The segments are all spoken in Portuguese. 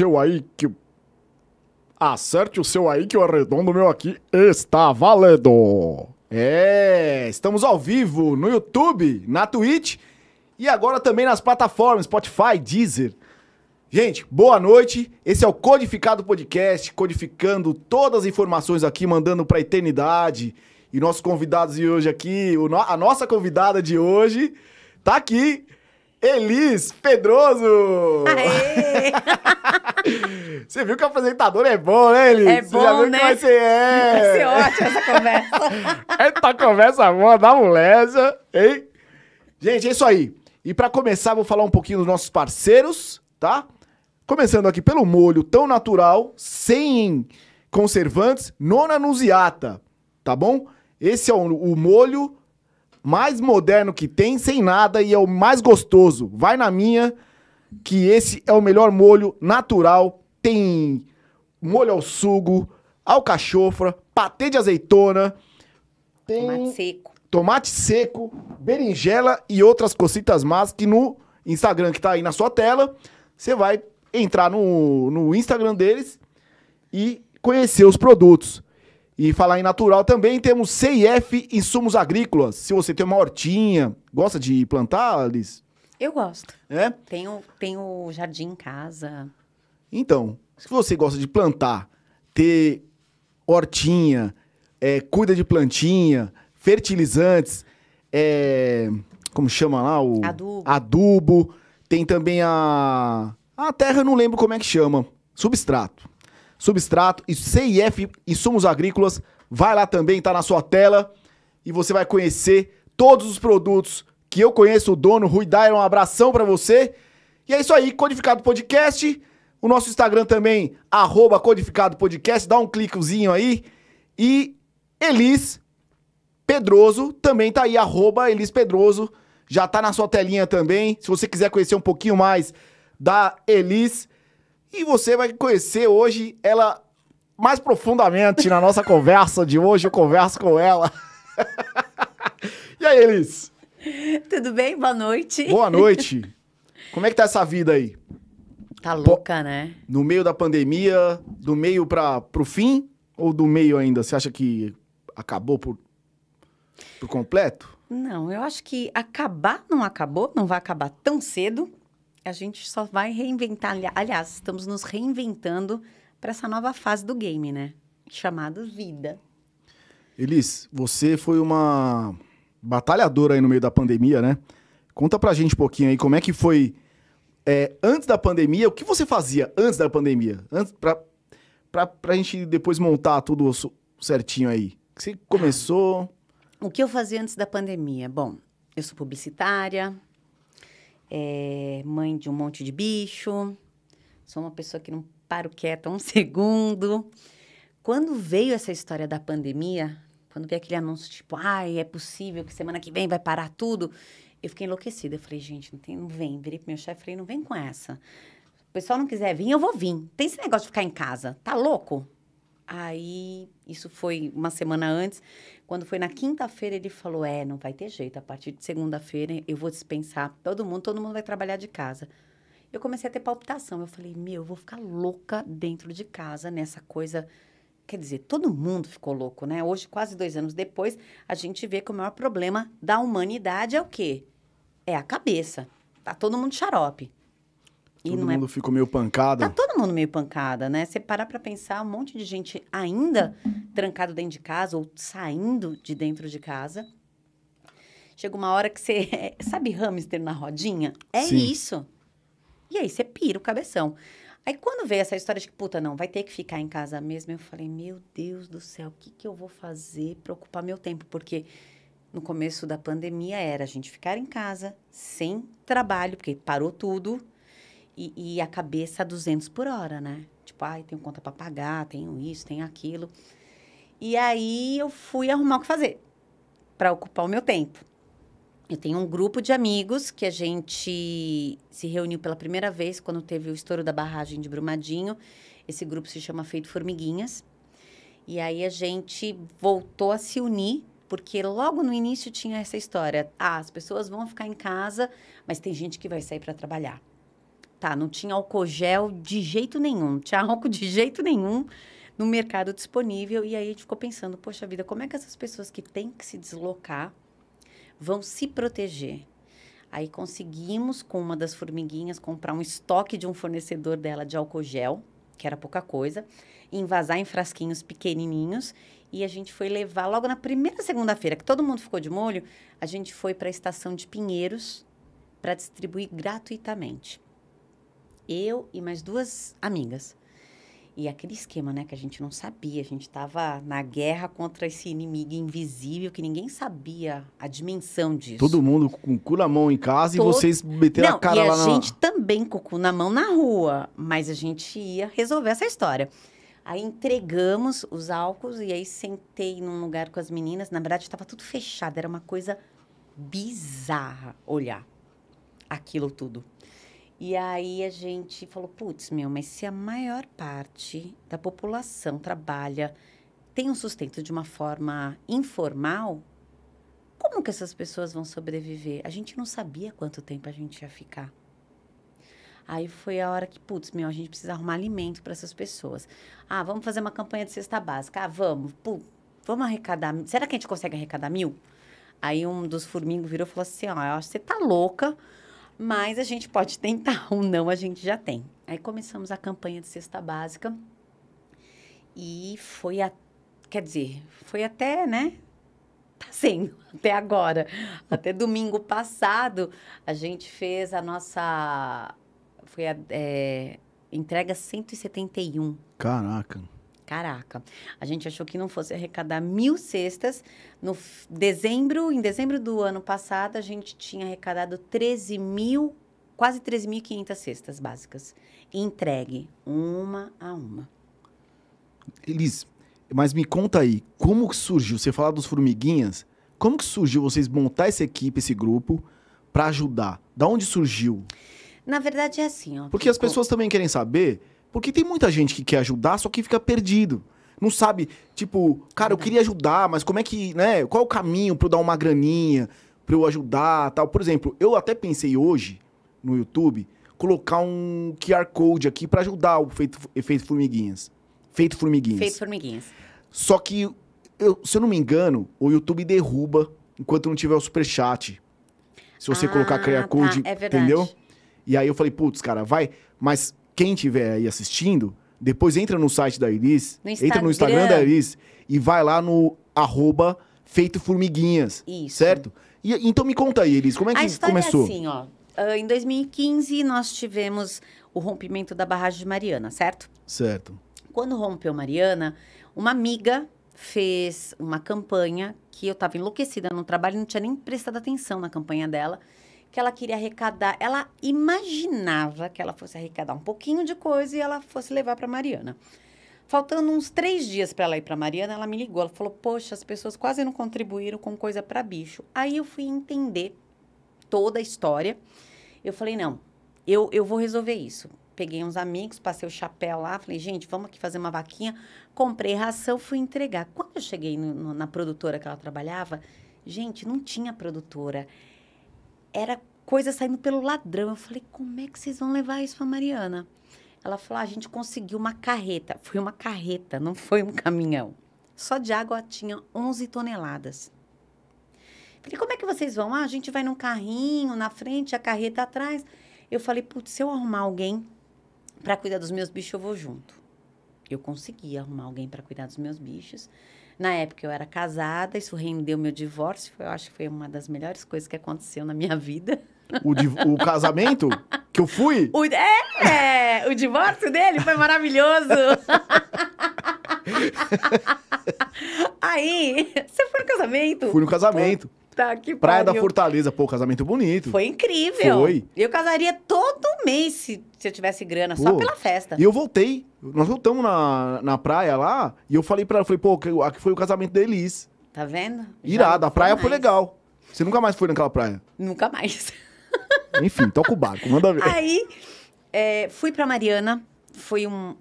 Seu aí que. Acerte o seu aí que o arredondo meu aqui está valendo. É, estamos ao vivo no YouTube, na Twitch e agora também nas plataformas Spotify, Deezer. Gente, boa noite. Esse é o Codificado Podcast, codificando todas as informações aqui, mandando para eternidade. E nossos convidados de hoje aqui, a nossa convidada de hoje, tá aqui, Elis Pedroso! Aê! Você viu que o apresentador é bom, né, Elis? É bom, Você já viu né? que vai ser, é. Vai ser ótima essa conversa. Eita conversa boa da moleza, hein? Gente, é isso aí. E pra começar, vou falar um pouquinho dos nossos parceiros, tá? Começando aqui pelo molho tão natural, sem conservantes, nona nuziata, tá bom? Esse é o, o molho mais moderno que tem, sem nada, e é o mais gostoso. Vai na minha, que esse é o melhor molho natural. Tem molho ao sugo, alcachofra, patê de azeitona, tem Tomate seco. tomate seco, berinjela e outras cositas más que no Instagram que tá aí na sua tela, você vai entrar no, no Instagram deles e conhecer os produtos. E falar em natural também, temos CIF Insumos Agrícolas. Se você tem uma hortinha, gosta de plantar, Liz? Eu gosto. É? Tenho, tenho jardim em casa. Então, se você gosta de plantar, ter hortinha, é, cuida de plantinha, fertilizantes, é, como chama lá? O Adubo. adubo. Tem também a. A terra eu não lembro como é que chama. Substrato. Substrato e CIF Insumos Agrícolas. Vai lá também, tá na sua tela. E você vai conhecer todos os produtos que eu conheço. O dono, Rui Dair, um abração pra você. E é isso aí, Codificado Podcast. O nosso Instagram também, arroba Codificado Podcast. Dá um cliquezinho aí. E Elis Pedroso também tá aí, arroba Elis Pedroso. Já tá na sua telinha também. Se você quiser conhecer um pouquinho mais da Elis. E você vai conhecer hoje ela mais profundamente na nossa conversa de hoje. Eu converso com ela. e aí, Elis? Tudo bem? Boa noite. Boa noite. Como é que tá essa vida aí? Tá louca, né? No meio da pandemia, do meio para pro fim ou do meio ainda? Você acha que acabou por, por completo? Não, eu acho que acabar não acabou, não vai acabar tão cedo. A gente só vai reinventar. ali- Aliás, estamos nos reinventando para essa nova fase do game, né? Chamado vida. Elis, você foi uma batalhadora aí no meio da pandemia, né? Conta pra gente um pouquinho aí como é que foi é, antes da pandemia, o que você fazia antes da pandemia? Antes, pra, pra, pra gente depois montar tudo certinho aí. Você começou. O que eu fazia antes da pandemia? Bom, eu sou publicitária, é, mãe de um monte de bicho, sou uma pessoa que não paro quieta um segundo. Quando veio essa história da pandemia, quando veio aquele anúncio tipo, ai, é possível que semana que vem vai parar tudo, eu fiquei enlouquecida. Eu falei, gente, não, tem, não vem. Virei pro meu chefe e falei, não vem com essa. O pessoal não quiser vir, eu vou vir. Tem esse negócio de ficar em casa. Tá louco? Aí, isso foi uma semana antes. Quando foi na quinta-feira, ele falou: É, não vai ter jeito. A partir de segunda-feira, eu vou dispensar todo mundo, todo mundo vai trabalhar de casa. Eu comecei a ter palpitação. Eu falei: Meu, eu vou ficar louca dentro de casa nessa coisa. Quer dizer, todo mundo ficou louco, né? Hoje, quase dois anos depois, a gente vê que o maior problema da humanidade é o quê? É a cabeça. Tá todo mundo xarope. E todo é mundo ficou meio pancada. Tá todo mundo meio pancada, né? Você parar pra pensar, um monte de gente ainda trancado dentro de casa ou saindo de dentro de casa. Chega uma hora que você. Sabe hamster na rodinha? É Sim. isso. E aí você pira o cabeção. Aí quando veio essa história de que, puta, não, vai ter que ficar em casa mesmo, eu falei, meu Deus do céu, o que, que eu vou fazer pra ocupar meu tempo? Porque no começo da pandemia era a gente ficar em casa, sem trabalho, porque parou tudo. E, e a cabeça a 200 por hora, né? Tipo, ai, tenho conta pra pagar, tenho isso, tenho aquilo. E aí eu fui arrumar o que fazer para ocupar o meu tempo. Eu tenho um grupo de amigos que a gente se reuniu pela primeira vez quando teve o estouro da barragem de Brumadinho. Esse grupo se chama Feito Formiguinhas. E aí a gente voltou a se unir, porque logo no início tinha essa história. Ah, as pessoas vão ficar em casa, mas tem gente que vai sair para trabalhar. Tá, não tinha álcool gel de jeito nenhum, não tinha álcool de jeito nenhum no mercado disponível. E aí a gente ficou pensando, poxa vida, como é que essas pessoas que têm que se deslocar vão se proteger? Aí conseguimos, com uma das formiguinhas, comprar um estoque de um fornecedor dela de álcool gel, que era pouca coisa, envasar em frasquinhos pequenininhos. E a gente foi levar logo na primeira segunda-feira, que todo mundo ficou de molho, a gente foi para a estação de Pinheiros para distribuir gratuitamente. Eu e mais duas amigas. E aquele esquema, né, que a gente não sabia, a gente estava na guerra contra esse inimigo invisível que ninguém sabia a dimensão disso. Todo mundo com o cu na mão em casa Todo- e vocês meteram Não, a cara e a lá na... gente também com o cu na mão na rua, mas a gente ia resolver essa história. Aí entregamos os álcools e aí sentei num lugar com as meninas. Na verdade, estava tudo fechado, era uma coisa bizarra olhar aquilo tudo. E aí a gente falou, putz, meu, mas se a maior parte da população trabalha, tem um sustento de uma forma informal, como que essas pessoas vão sobreviver? A gente não sabia quanto tempo a gente ia ficar. Aí foi a hora que, putz, meu, a gente precisa arrumar alimento para essas pessoas. Ah, vamos fazer uma campanha de cesta básica. Ah, vamos. Vamos arrecadar. Será que a gente consegue arrecadar mil? Aí um dos formigos virou e falou assim: ó, que você tá louca, mas a gente pode tentar. Um não a gente já tem. Aí começamos a campanha de cesta básica. E foi a. Quer dizer, foi até, né? Tá sendo, até agora. Até domingo passado, a gente fez a nossa. Foi a é, entrega 171. Caraca. Caraca, a gente achou que não fosse arrecadar mil cestas. No dezembro, em dezembro do ano passado, a gente tinha arrecadado 13 mil, quase 13.500 cestas básicas. Entregue, uma a uma. Elis, mas me conta aí, como que surgiu? Você fala dos formiguinhas, como que surgiu vocês montar essa equipe, esse grupo, pra ajudar? Da onde surgiu? Na verdade, é assim, ó. Porque as pessoas também querem saber, porque tem muita gente que quer ajudar, só que fica perdido. Não sabe, tipo, cara, eu Verdade. queria ajudar, mas como é que, né? Qual é o caminho pra eu dar uma graninha, pra eu ajudar, tal. Por exemplo, eu até pensei hoje no YouTube colocar um QR Code aqui pra ajudar o feito, efeito formiguinhas. Feito formiguinhas. Feito formiguinhas. Só que, eu- se eu não me engano, o YouTube derruba enquanto não tiver o superchat. Se você Ah, colocar QR tá, Code, é verdade. entendeu? E aí eu falei, putz, cara, vai. Mas quem tiver aí assistindo, depois entra no site da Iris, No entra no Instagram da Iris e vai lá no arroba feito formiguinhas. Isso. Certo? E, então me conta aí, Iris, como é que história começou? é assim, ó. Ah, em 2015, nós tivemos o rompimento da barragem de Mariana, certo? Certo. Quando rompeu Mariana, uma amiga fez uma campanha que eu estava enlouquecida no trabalho, não tinha nem prestado atenção na campanha dela, que ela queria arrecadar. Ela imaginava que ela fosse arrecadar um pouquinho de coisa e ela fosse levar para Mariana. Faltando uns três dias para ela ir para Mariana, ela me ligou. Ela falou: Poxa, as pessoas quase não contribuíram com coisa para bicho. Aí eu fui entender toda a história. Eu falei: Não, eu, eu vou resolver isso. Peguei uns amigos, passei o chapéu lá, falei: Gente, vamos aqui fazer uma vaquinha. Comprei ração, fui entregar. Quando eu cheguei no- no- na produtora que ela trabalhava, gente, não tinha produtora. Era coisa saindo pelo ladrão. Eu falei: Como é que vocês vão levar isso para Mariana? Ela falou: "Ah, a gente conseguiu uma carreta. Foi uma carreta, não foi um caminhão. Só de água tinha 11 toneladas. Falei, como é que vocês vão? Ah, a gente vai num carrinho na frente, a carreta atrás. Eu falei, putz, se eu arrumar alguém para cuidar dos meus bichos, eu vou junto. Eu consegui arrumar alguém para cuidar dos meus bichos. Na época eu era casada, isso rendeu meu divórcio. Eu acho que foi uma das melhores coisas que aconteceu na minha vida. O, div- o casamento que eu fui, O, é, o divórcio dele foi maravilhoso. Aí, você foi no casamento? fui no casamento. Puta que Praia da pariu. Fortaleza, pô, casamento bonito. Foi incrível. Foi. Eu casaria todo mês se, se eu tivesse grana, só Pô, pela festa. E eu voltei. Nós voltamos na, na praia lá e eu falei pra ela, falei, pô, aqui foi o casamento da Elis. Tá vendo? Não a praia foi mais. legal. Você nunca mais foi naquela praia. Nunca mais. Enfim, toca o barco, manda ver. Aí, é, fui pra Mariana. Foi um.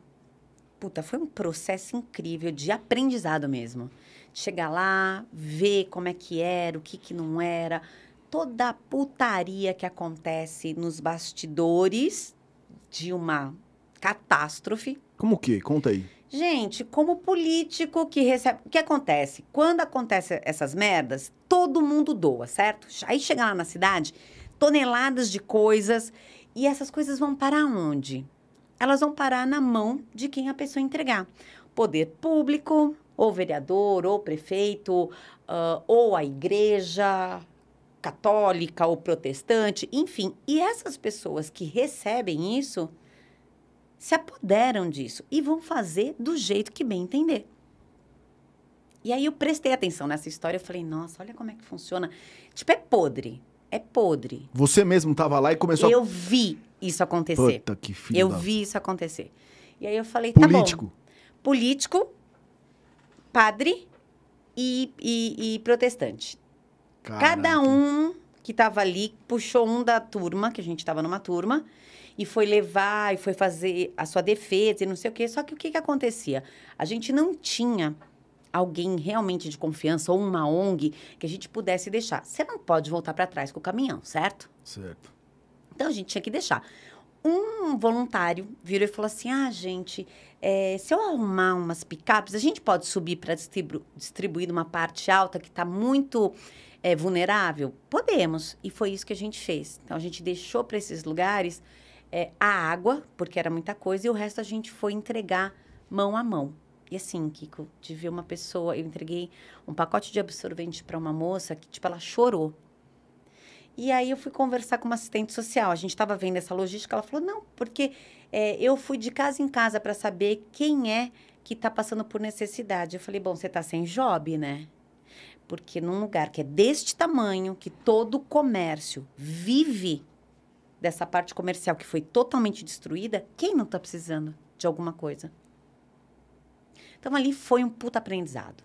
Puta, foi um processo incrível de aprendizado mesmo. Chegar lá, ver como é que era, o que que não era. Toda a putaria que acontece nos bastidores de uma catástrofe. Como o quê? Conta aí. Gente, como político que recebe. O que acontece? Quando acontece essas merdas, todo mundo doa, certo? Aí chega lá na cidade, toneladas de coisas. E essas coisas vão parar onde? Elas vão parar na mão de quem a pessoa entregar. Poder público, ou vereador, ou prefeito, uh, ou a igreja católica ou protestante, enfim. E essas pessoas que recebem isso se apoderam disso e vão fazer do jeito que bem entender. E aí eu prestei atenção nessa história, eu falei, nossa, olha como é que funciona. Tipo, é podre. É podre. Você mesmo estava lá e começou Eu vi isso acontecer. Puta que filho Eu da- vi isso acontecer. E aí eu falei, tá Político. bom. Político, padre e, e, e protestante. Cada Caraca. um que estava ali puxou um da turma, que a gente estava numa turma, e foi levar e foi fazer a sua defesa e não sei o quê. Só que o que, que acontecia? A gente não tinha alguém realmente de confiança ou uma ONG que a gente pudesse deixar. Você não pode voltar para trás com o caminhão, certo? Certo. Então a gente tinha que deixar. Um voluntário virou e falou assim: ah, gente, é, se eu arrumar umas picapes, a gente pode subir para distribu distribuir numa parte alta que está muito é, vulnerável? Podemos. E foi isso que a gente fez. Então a gente deixou para esses lugares é, a água, porque era muita coisa, e o resto a gente foi entregar mão a mão. E assim, Kiko, de ver uma pessoa, eu entreguei um pacote de absorvente para uma moça que, tipo, ela chorou. E aí eu fui conversar com uma assistente social. A gente estava vendo essa logística. Ela falou: não, porque é, eu fui de casa em casa para saber quem é que está passando por necessidade. Eu falei: bom, você está sem job, né? Porque num lugar que é deste tamanho, que todo o comércio vive dessa parte comercial que foi totalmente destruída, quem não está precisando de alguma coisa? Então ali foi um puta aprendizado.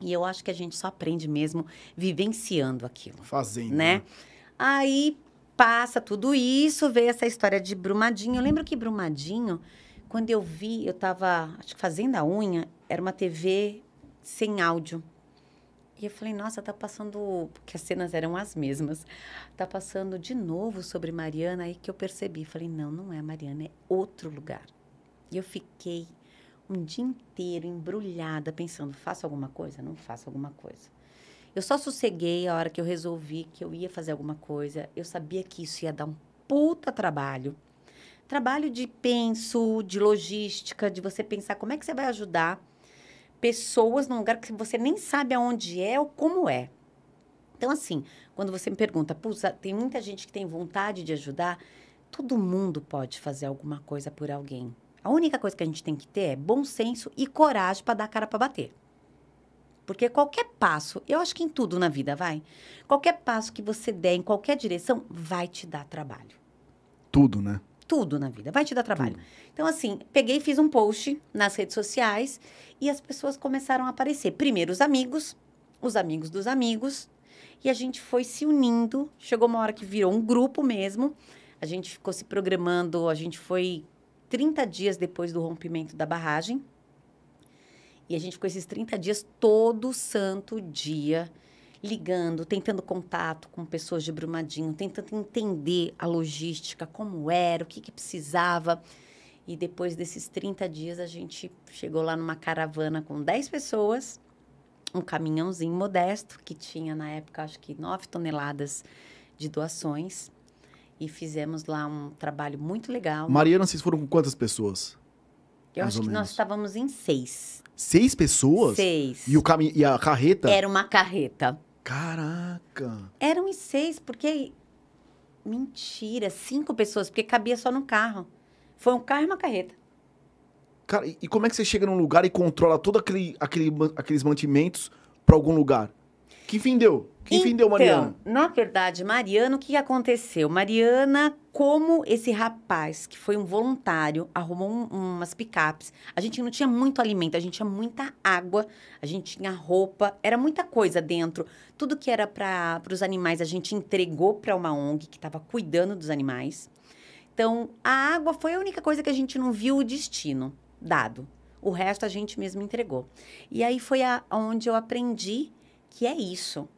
E eu acho que a gente só aprende mesmo vivenciando aquilo Fazendo. né? Aí passa tudo isso, veio essa história de Brumadinho. Eu lembro que Brumadinho, quando eu vi, eu tava, acho que fazendo a unha, era uma TV sem áudio. E eu falei, nossa, tá passando, porque as cenas eram as mesmas. Tá passando de novo sobre Mariana, aí que eu percebi. Falei, não, não é Mariana, é outro lugar. E eu fiquei um dia inteiro embrulhada, pensando, faço alguma coisa? Não faço alguma coisa. Eu só sosseguei a hora que eu resolvi que eu ia fazer alguma coisa. Eu sabia que isso ia dar um puta trabalho. Trabalho de penso, de logística, de você pensar como é que você vai ajudar pessoas num lugar que você nem sabe aonde é ou como é. Então, assim, quando você me pergunta, puxa, tem muita gente que tem vontade de ajudar, todo mundo pode fazer alguma coisa por alguém. A única coisa que a gente tem que ter é bom senso e coragem para dar a cara para bater. Porque qualquer passo, eu acho que em tudo na vida vai, qualquer passo que você der em qualquer direção vai te dar trabalho. Tudo, né? Tudo na vida vai te dar trabalho. Então, assim, peguei e fiz um post nas redes sociais e as pessoas começaram a aparecer. Primeiro os amigos, os amigos dos amigos, e a gente foi se unindo. Chegou uma hora que virou um grupo mesmo. A gente ficou se programando, a gente foi 30 dias depois do rompimento da barragem. E a gente ficou esses 30 dias todo santo dia ligando, tentando contato com pessoas de Brumadinho, tentando entender a logística, como era, o que, que precisava. E depois desses 30 dias, a gente chegou lá numa caravana com 10 pessoas, um caminhãozinho modesto, que tinha na época, acho que 9 toneladas de doações. E fizemos lá um trabalho muito legal. Mariana, vocês foram com quantas pessoas? Eu mais acho que nós menos. estávamos em seis. Seis pessoas? Seis. E, o cami... e a carreta? Era uma carreta. Caraca. Eram em seis, porque. Mentira, cinco pessoas, porque cabia só no carro. Foi um carro e uma carreta. Cara, e como é que você chega num lugar e controla todo aquele, aquele, aqueles mantimentos pra algum lugar? Que fim deu? Que fim deu, Mariana? Então, na verdade, Mariana, o que aconteceu? Mariana, como esse rapaz, que foi um voluntário, arrumou um- umas picapes. A gente não tinha muito alimento, a gente tinha muita água, a gente tinha roupa, era muita coisa dentro. Tudo que era para os animais, a gente entregou para uma ONG que estava cuidando dos animais. Então, a água foi a única coisa que a gente não viu o destino dado. O resto a gente mesmo entregou. E aí foi a, onde eu aprendi que é isso.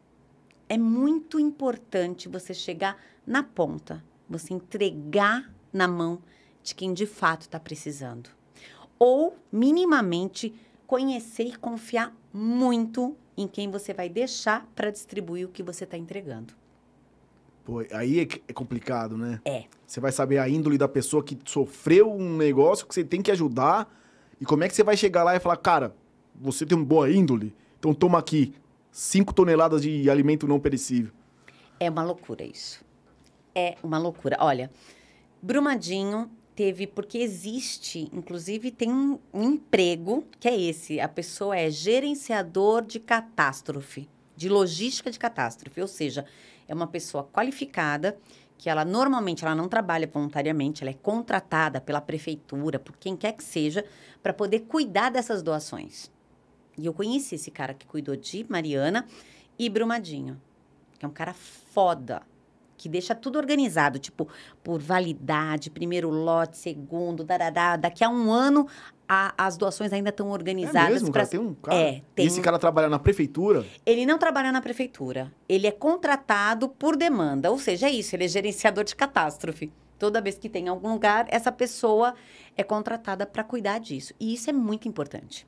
É muito importante você chegar na ponta, você entregar na mão de quem de fato está precisando. Ou, minimamente, conhecer e confiar muito em quem você vai deixar para distribuir o que você está entregando. Pô, aí é, é complicado, né? É. Você vai saber a índole da pessoa que sofreu um negócio que você tem que ajudar. E como é que você vai chegar lá e falar, cara, você tem uma boa índole, então toma aqui 5 toneladas de alimento não perecível. É uma loucura isso. É uma loucura. Olha, Brumadinho teve, porque existe, inclusive tem um, um emprego que é esse: a pessoa é gerenciador de catástrofe, de logística de catástrofe, ou seja, é uma pessoa qualificada que ela normalmente ela não trabalha voluntariamente, ela é contratada pela prefeitura, por quem quer que seja, para poder cuidar dessas doações. E eu conheci esse cara que cuidou de Mariana e Brumadinho que é um cara foda, que deixa tudo organizado, tipo, por validade, primeiro lote, segundo, darará. Daqui a um ano, a- as doações ainda estão É organizadas. mesmo, pra- cara? Tem um cara. É, E tem esse um- cara trabalha na prefeitura. Ele não trabalha na prefeitura. Ele é contratado por demanda. Ou seja, é isso, ele é gerenciador de catástrofe. Toda vez que tem algum lugar, essa pessoa é contratada para cuidar disso. E isso é muito importante.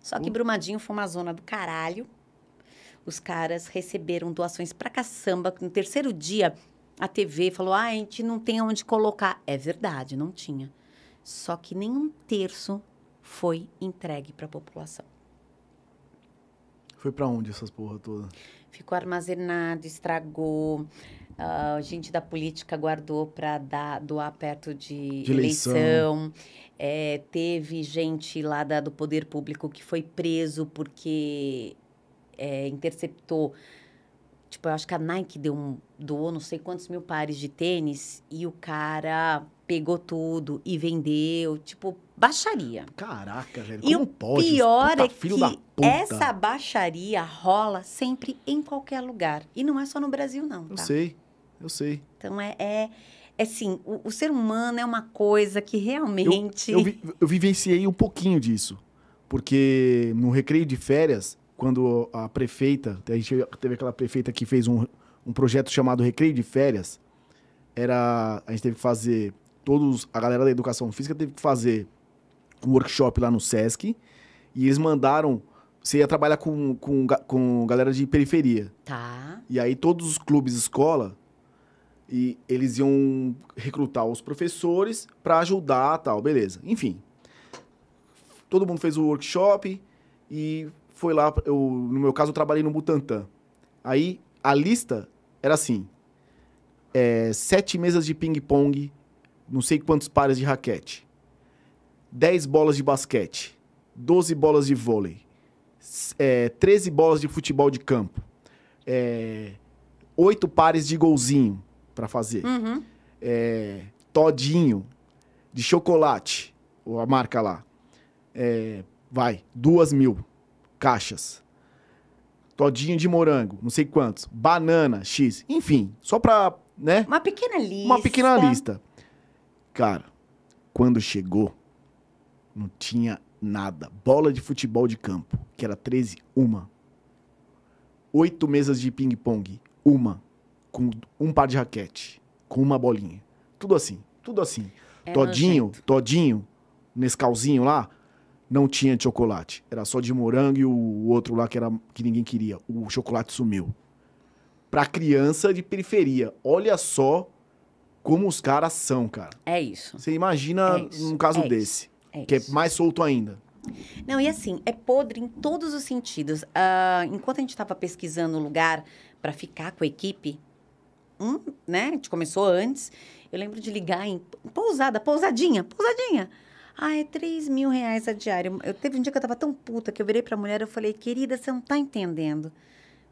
Só que. Brumadinho foi uma zona do caralho. Os caras receberam doações pra caçamba. No terceiro dia, a TV falou: ah, a gente não tem onde colocar. É verdade, não tinha. Só que nem um terço foi entregue para a população. Foi pra onde essas porra toda? Ficou armazenado, estragou. A gente da política guardou para doar perto de, De eleição. eleição. É, teve gente lá da- do poder público que foi preso porque é, interceptou. Tipo, eu acho que a Nike deu um, doou não sei quantos mil pares de tênis e o cara pegou tudo e vendeu. Tipo, baixaria. Caraca, velho. E o pode? pior é que essa baixaria rola sempre em qualquer lugar. E não é só no Brasil, não, Eu tá? sei, eu sei. Então é, é, é assim, o, o ser humano é uma coisa que realmente. Eu, vi- eu vivenciei um pouquinho disso. Porque no recreio de férias, quando a prefeita, a gente teve aquela prefeita que fez um, um projeto chamado Recreio de Férias, era. A gente teve que fazer. Todos, a galera da educação física teve que fazer um workshop lá no Sesc. E eles mandaram. Você ia trabalhar com, com, com galera de periferia. Tá. E aí todos os clubes escola e eles iam recrutar os professores para ajudar, tal, beleza. Enfim. Todo mundo fez o workshop e foi lá, eu, no meu caso eu trabalhei no Butantã. Aí a lista era assim: é, sete mesas de ping-pong, não sei quantos pares de raquete, 10 bolas de basquete, 12 bolas de vôlei, é, 13 bolas de futebol de campo, é, oito pares de golzinho para fazer, Uhum. é, todinho de chocolate, ou a marca lá, é, vai, duas mil caixas, todinho de morango, não sei quantos, banana, X, enfim, só pra, né? Uma pequena lista. Uma pequena lista. Cara, quando chegou, não tinha nada. Bola de futebol de campo, que era 13, uma. Oito mesas de ping-pong, uma. Com um par de raquete, com uma bolinha. Tudo assim, tudo assim. É todinho, nojento. todinho, nesse calzinho lá, não tinha de chocolate. Era só de morango e o outro lá que, era, que ninguém queria. O chocolate sumiu. Pra criança de periferia. Olha só como os caras são, cara. É isso. Você imagina É isso, um caso é desse, É que é mais solto ainda. Não, e assim, é podre em todos os sentidos. Ah, enquanto a gente estava pesquisando o lugar para ficar com a equipe, um, né? A gente começou antes. Eu lembro de ligar em pousada, pousadinha, pousadinha. Ah, é 3 mil reais a diária. Eu teve um dia que eu tava tão puta que eu virei pra mulher e falei, querida, você não tá entendendo.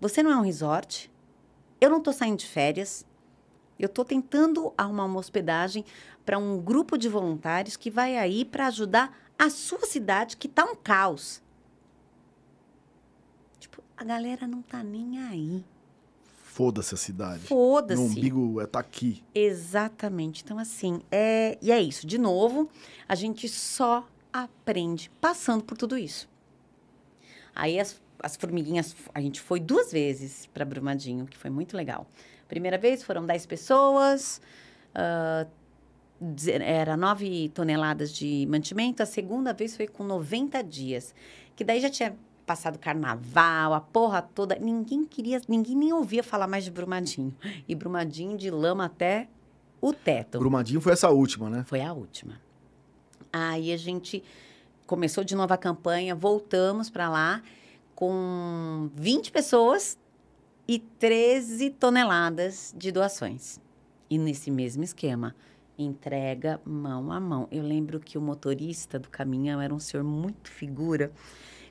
Você não é um resort. Eu não tô saindo de férias. Eu tô tentando arrumar uma hospedagem para um grupo de voluntários que vai aí para ajudar a sua cidade que tá um caos. Tipo, a galera não tá nem aí. Foda-se a cidade. Foda-se. No umbigo é tá aqui. Exatamente. Então, assim, é... e é isso. De novo, a gente só aprende passando por tudo isso. Aí as, as formiguinhas, a gente foi duas vezes para Brumadinho, que foi muito legal. Primeira vez foram 10 pessoas, deze- era 9 toneladas de mantimento, a segunda vez foi com 90 dias. Que daí já tinha passado carnaval, a porra toda. Ninguém queria, ninguém nem ouvia falar mais de Brumadinho. E Brumadinho de lama até o teto. Brumadinho foi essa última, né? Foi a última. Aí a gente começou de novo a campanha, voltamos para lá com 20 pessoas e 13 toneladas de doações. E nesse mesmo esquema, entrega mão a mão. Eu lembro que o motorista do caminhão era um senhor muito figura.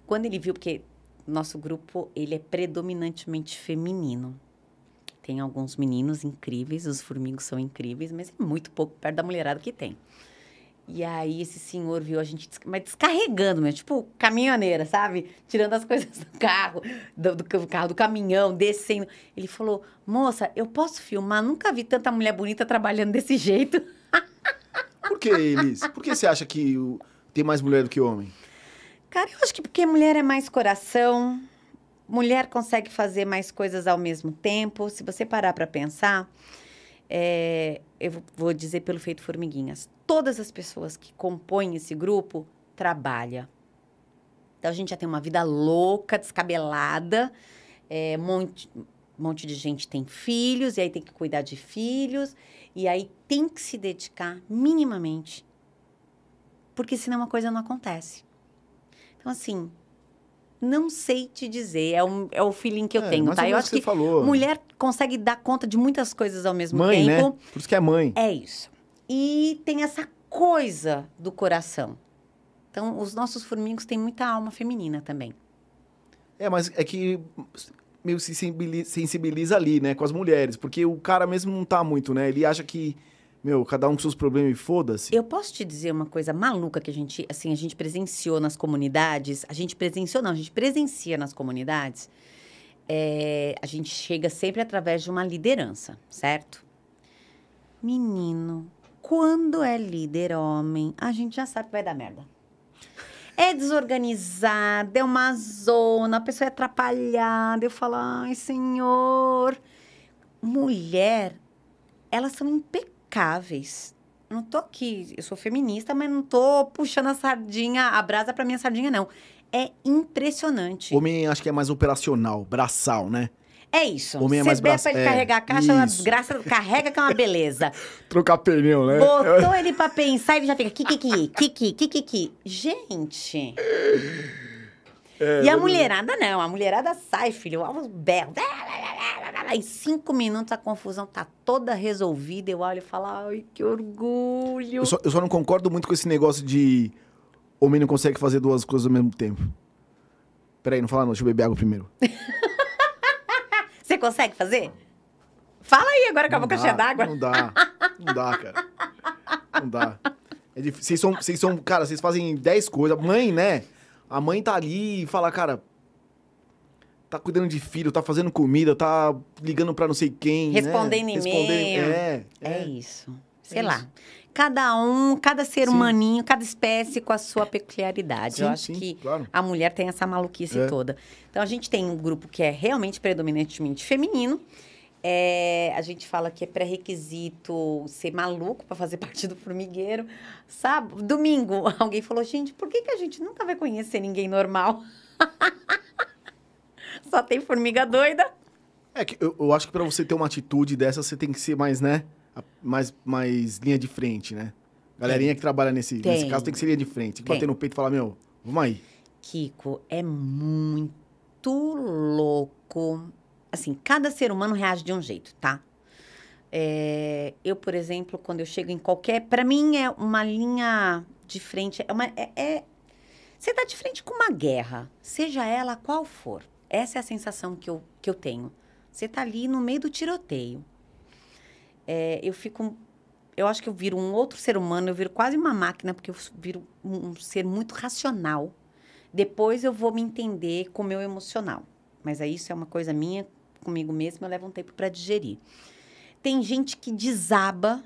Quando ele viu, porque nosso grupo ele é predominantemente feminino. Tem alguns meninos incríveis, os formigos são incríveis, mas é muito pouco perto da mulherada que tem. E aí esse senhor viu a gente, mas descarregando, mesmo, tipo caminhoneira, sabe? Tirando as coisas do carro, do, do ca- carro, do caminhão, descendo. Ele falou, moça, eu posso filmar? Nunca vi tanta mulher bonita trabalhando desse jeito. Por que, Elis? Por que você acha que tem mais mulher do que homem? Cara, eu acho que porque mulher é mais coração, mulher consegue fazer mais coisas ao mesmo tempo. Se você parar para pensar, é, eu vou- dizer pelo feito formiguinhas, todas as pessoas que compõem esse grupo trabalham. Então a gente já tem uma vida louca, descabelada, é, monte, monte de gente tem filhos e aí tem que cuidar de filhos e aí tem que se dedicar minimamente, porque senão uma coisa não acontece. Então, assim, não sei te dizer. É, um, é o feeling que eu É, tenho, tá? Eu acho que que mulher consegue dar conta de muitas coisas ao mesmo Mãe, tempo. né? Por isso que é mãe. É isso. E tem essa coisa do coração. Então, os nossos formigos têm muita alma feminina também. É, mas é que meio se sensibili- sensibiliza ali, né, com as mulheres. Porque o cara mesmo não tá muito, né? Ele acha que, meu, cada um com seus problemas e foda-se. Eu posso te dizer uma coisa maluca que a gente, assim, a gente presenciou nas comunidades. A gente presenciou, não, a gente presencia nas comunidades. É, a gente chega sempre através de uma liderança, certo? Menino, quando é líder homem, a gente já sabe que vai dar merda. É desorganizada, é uma zona, a pessoa é atrapalhada. Eu falo, ai, senhor. Mulher, elas são impecáveis. Eu não tô aqui, eu sou feminista, mas não tô puxando a sardinha, a brasa pra minha sardinha, não. É impressionante. Homem acho que é mais operacional, braçal, né? É isso. Homem é mais der pra ele é, carregar a caixa, é uma isso. desgraça, carrega que é uma beleza. Trocar pneu, né? Botou ele pra pensar, ele já fica kikiki, kiki, kikiki. Gente. É, e a mulherada não, a mulherada sai, filho, aos berros. Em cinco minutos a confusão tá toda resolvida. Eu olho e falo, ai, que orgulho. Eu só, eu só não concordo muito com esse negócio de homem não consegue fazer duas coisas ao mesmo tempo. Peraí, não fala não, deixa eu beber água primeiro. Você consegue fazer? Fala aí agora com a boca cheia d'água. Não dá, não dá, cara. Não dá. É difícil. Vocês são, vocês são, cara, vocês fazem 10 coisas. Mãe, né? A mãe tá ali e fala, cara, tá cuidando de filho, tá fazendo comida, tá ligando pra não sei quem, né? Respondendo e-mail. É, É, é. isso. Sei É lá. isso. Cada um, cada ser Sim. humaninho, cada espécie com a sua peculiaridade. Eu Sim, acho sim, que claro. a mulher tem essa maluquice É. toda. Então a gente tem um grupo que é realmente predominantemente feminino. É, a gente fala que é pré-requisito ser maluco para fazer parte do formigueiro. Sabe? Domingo, alguém falou, gente, por que, que a gente nunca vai conhecer ninguém normal? Só tem formiga doida. É que eu, eu acho que pra você ter uma atitude dessa, você tem que ser mais, né? Mais, mais linha de frente, né? Galerinha que trabalha nesse, nesse Tem. caso tem que ser linha de frente. Tem que Tem. bater no peito e falar, meu, vamos aí. Kiko, é muito louco. Assim, cada ser humano reage de um jeito, tá? É, eu, por exemplo, quando eu chego em qualquer. Pra mim, é uma linha de frente. É uma, é, é- você tá de frente com uma guerra, seja ela qual for. Essa é a sensação que eu, que eu tenho. Você tá ali no meio do tiroteio. É, eu fico. Eu acho que eu viro um outro ser humano, eu viro quase uma máquina, porque eu viro um, um ser muito racional. Depois eu vou me entender com o meu emocional. Mas aí isso é uma coisa minha, comigo mesma, eu levo um tempo para digerir. Tem gente que desaba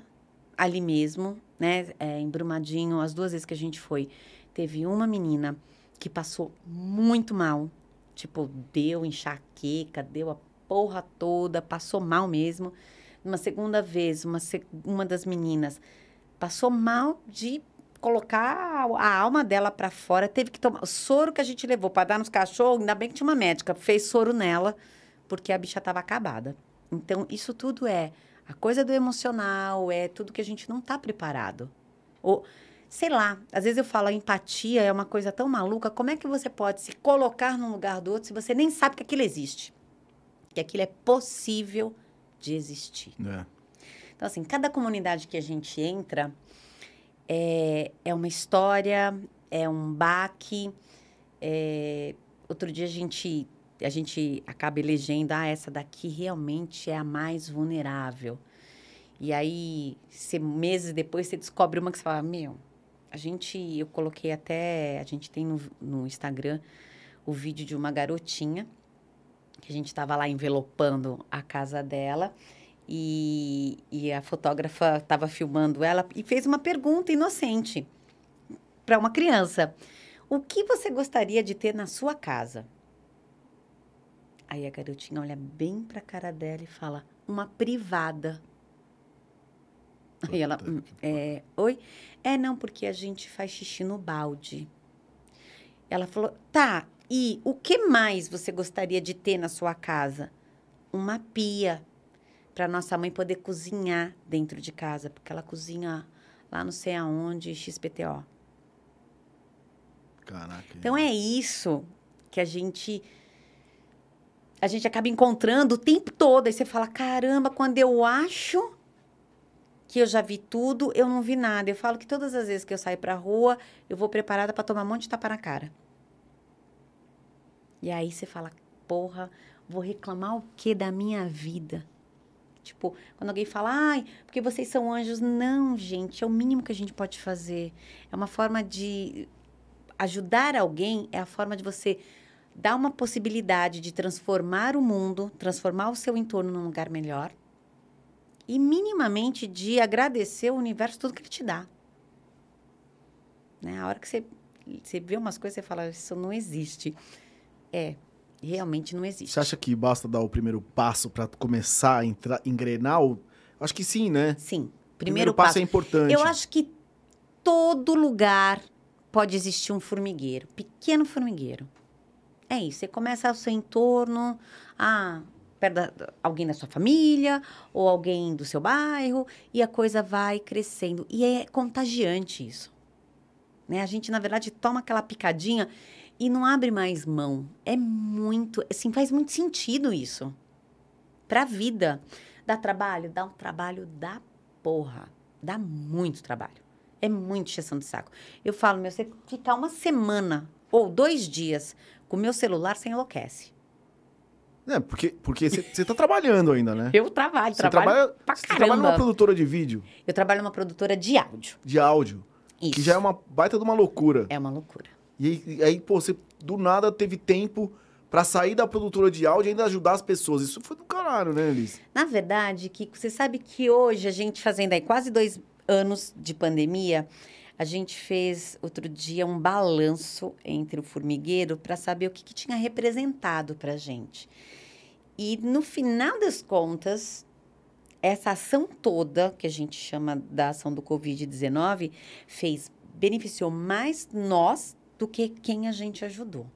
ali mesmo, né? É, em Brumadinho, as duas vezes que a gente foi, teve uma menina que passou muito mal. Tipo, deu enxaqueca, deu a porra toda, passou mal mesmo. Uma segunda vez, uma, uma das meninas Passou mal de colocar a alma dela para fora, teve que tomar o soro que a gente levou para dar nos cachorros, ainda bem que tinha uma médica, fez soro nela, porque a bicha estava acabada. Então, isso tudo é a coisa do emocional, é tudo que a gente não está preparado. Ou, sei lá, às vezes eu falo, a empatia é uma coisa tão maluca, como é que você pode se colocar num lugar do outro se você nem sabe que aquilo existe? Que aquilo é possível de existir. É. Então, assim, cada comunidade que a gente entra é, é uma história, é um baque. é- Outro dia a gente, a gente acaba elegendo, ah, essa daqui realmente é a mais vulnerável. E aí, você- meses depois, você descobre uma que você fala, meu, a gente, eu coloquei até, a gente tem no, no Instagram o vídeo de uma garotinha, que a gente estava lá envelopando a casa dela, e, e a fotógrafa estava filmando ela e fez uma pergunta inocente para uma criança. O que você gostaria de ter na sua casa? Aí a garotinha olha bem para a cara dela e fala: uma privada. Aí ela, "Hum, é, oi? É, não, porque a gente faz xixi no balde. Ela falou, tá, e o que mais você gostaria de ter na sua casa? Uma pia, para nossa mãe poder cozinhar dentro de casa, porque ela cozinha lá não sei aonde, XPTO. Caraca. Então é isso que a gente a gente acaba encontrando o tempo todo. Aí você fala: caramba, quando eu acho que eu já vi tudo, eu não vi nada. Eu falo que todas as vezes que eu saio pra rua, eu vou preparada para tomar um monte de tapa na cara. E aí você fala: porra, vou reclamar o que da minha vida? Tipo, quando alguém fala, ai, porque vocês são anjos. Não, gente, é o mínimo que a gente pode fazer. É uma forma de ajudar alguém é a forma de você dar uma possibilidade de transformar o mundo, transformar o seu entorno num lugar melhor e minimamente de agradecer o universo tudo que ele te dá. Né? A hora que você, você vê umas coisas, você fala, isso não existe. É, realmente não existe. Você acha que basta dar o primeiro passo pra começar a entrar, engrenar? O... Acho que sim, né? Sim. O Primeiro, passo. é importante. Eu acho que todo lugar pode existir um formigueiro, pequeno formigueiro. É isso. Você começa ao seu entorno, ah, perto da, alguém da sua família ou alguém do seu bairro e a coisa vai crescendo e é contagiante isso. Né? A gente na verdade toma aquela picadinha e não abre mais mão. É muito, assim, faz muito sentido isso. Pra vida. Dá trabalho? Dá um trabalho da porra. Dá muito trabalho. É muito exceção de saco. Eu falo, meu, você ficar uma semana ou dois dias com o meu celular, você enlouquece. É, porque porque você tá trabalhando ainda, né? Eu trabalho, Você trabalho trabalha, pra você trabalha numa caramba. produtora de vídeo, Eu trabalho numa produtora de áudio. de áudio, Isso. que já é uma baita de uma loucura. É uma loucura. E aí, e aí, pô, você do nada teve tempo pra sair da produtora de áudio e ainda ajudar as pessoas. Isso foi do caralho, né, Elis? Na verdade, que você sabe que hoje a gente fazendo aí quase dois anos de pandemia, a gente fez outro dia um balanço entre o formigueiro para saber o que, que tinha representado para gente. E no final das contas, essa ação toda, que a gente chama da ação do Covid-19, fez, beneficiou mais nós do que quem a gente ajudou.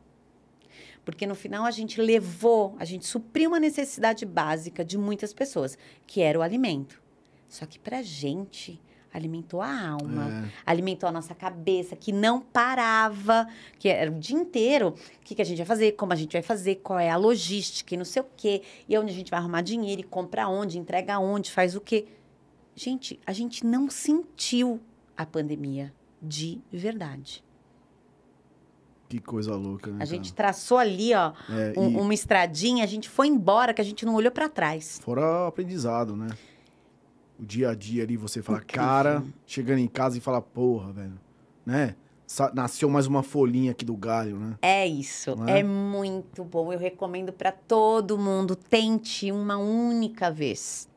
Porque no final a gente levou, a gente supriu uma necessidade básica de muitas pessoas, que era o alimento. Só que pra gente alimentou a alma, É. alimentou a nossa cabeça, que não parava, que era o dia inteiro. O que, que a gente vai fazer, como a gente vai fazer, qual é a logística e não sei o quê, e onde a gente vai arrumar dinheiro, e compra onde, entrega onde, faz o quê. Gente, a gente não sentiu a pandemia de verdade. Que coisa louca, né? A cara? gente traçou ali, ó, É, um- e uma estradinha, a gente foi embora, que a gente não olhou pra trás. Fora aprendizado, né? O dia a dia ali, você fala, Incrível. cara, chegando em casa e fala, porra, velho, né? Nasceu mais uma folhinha aqui do galho, né? É isso, é? é muito bom. Eu recomendo pra todo mundo, tente uma única vez.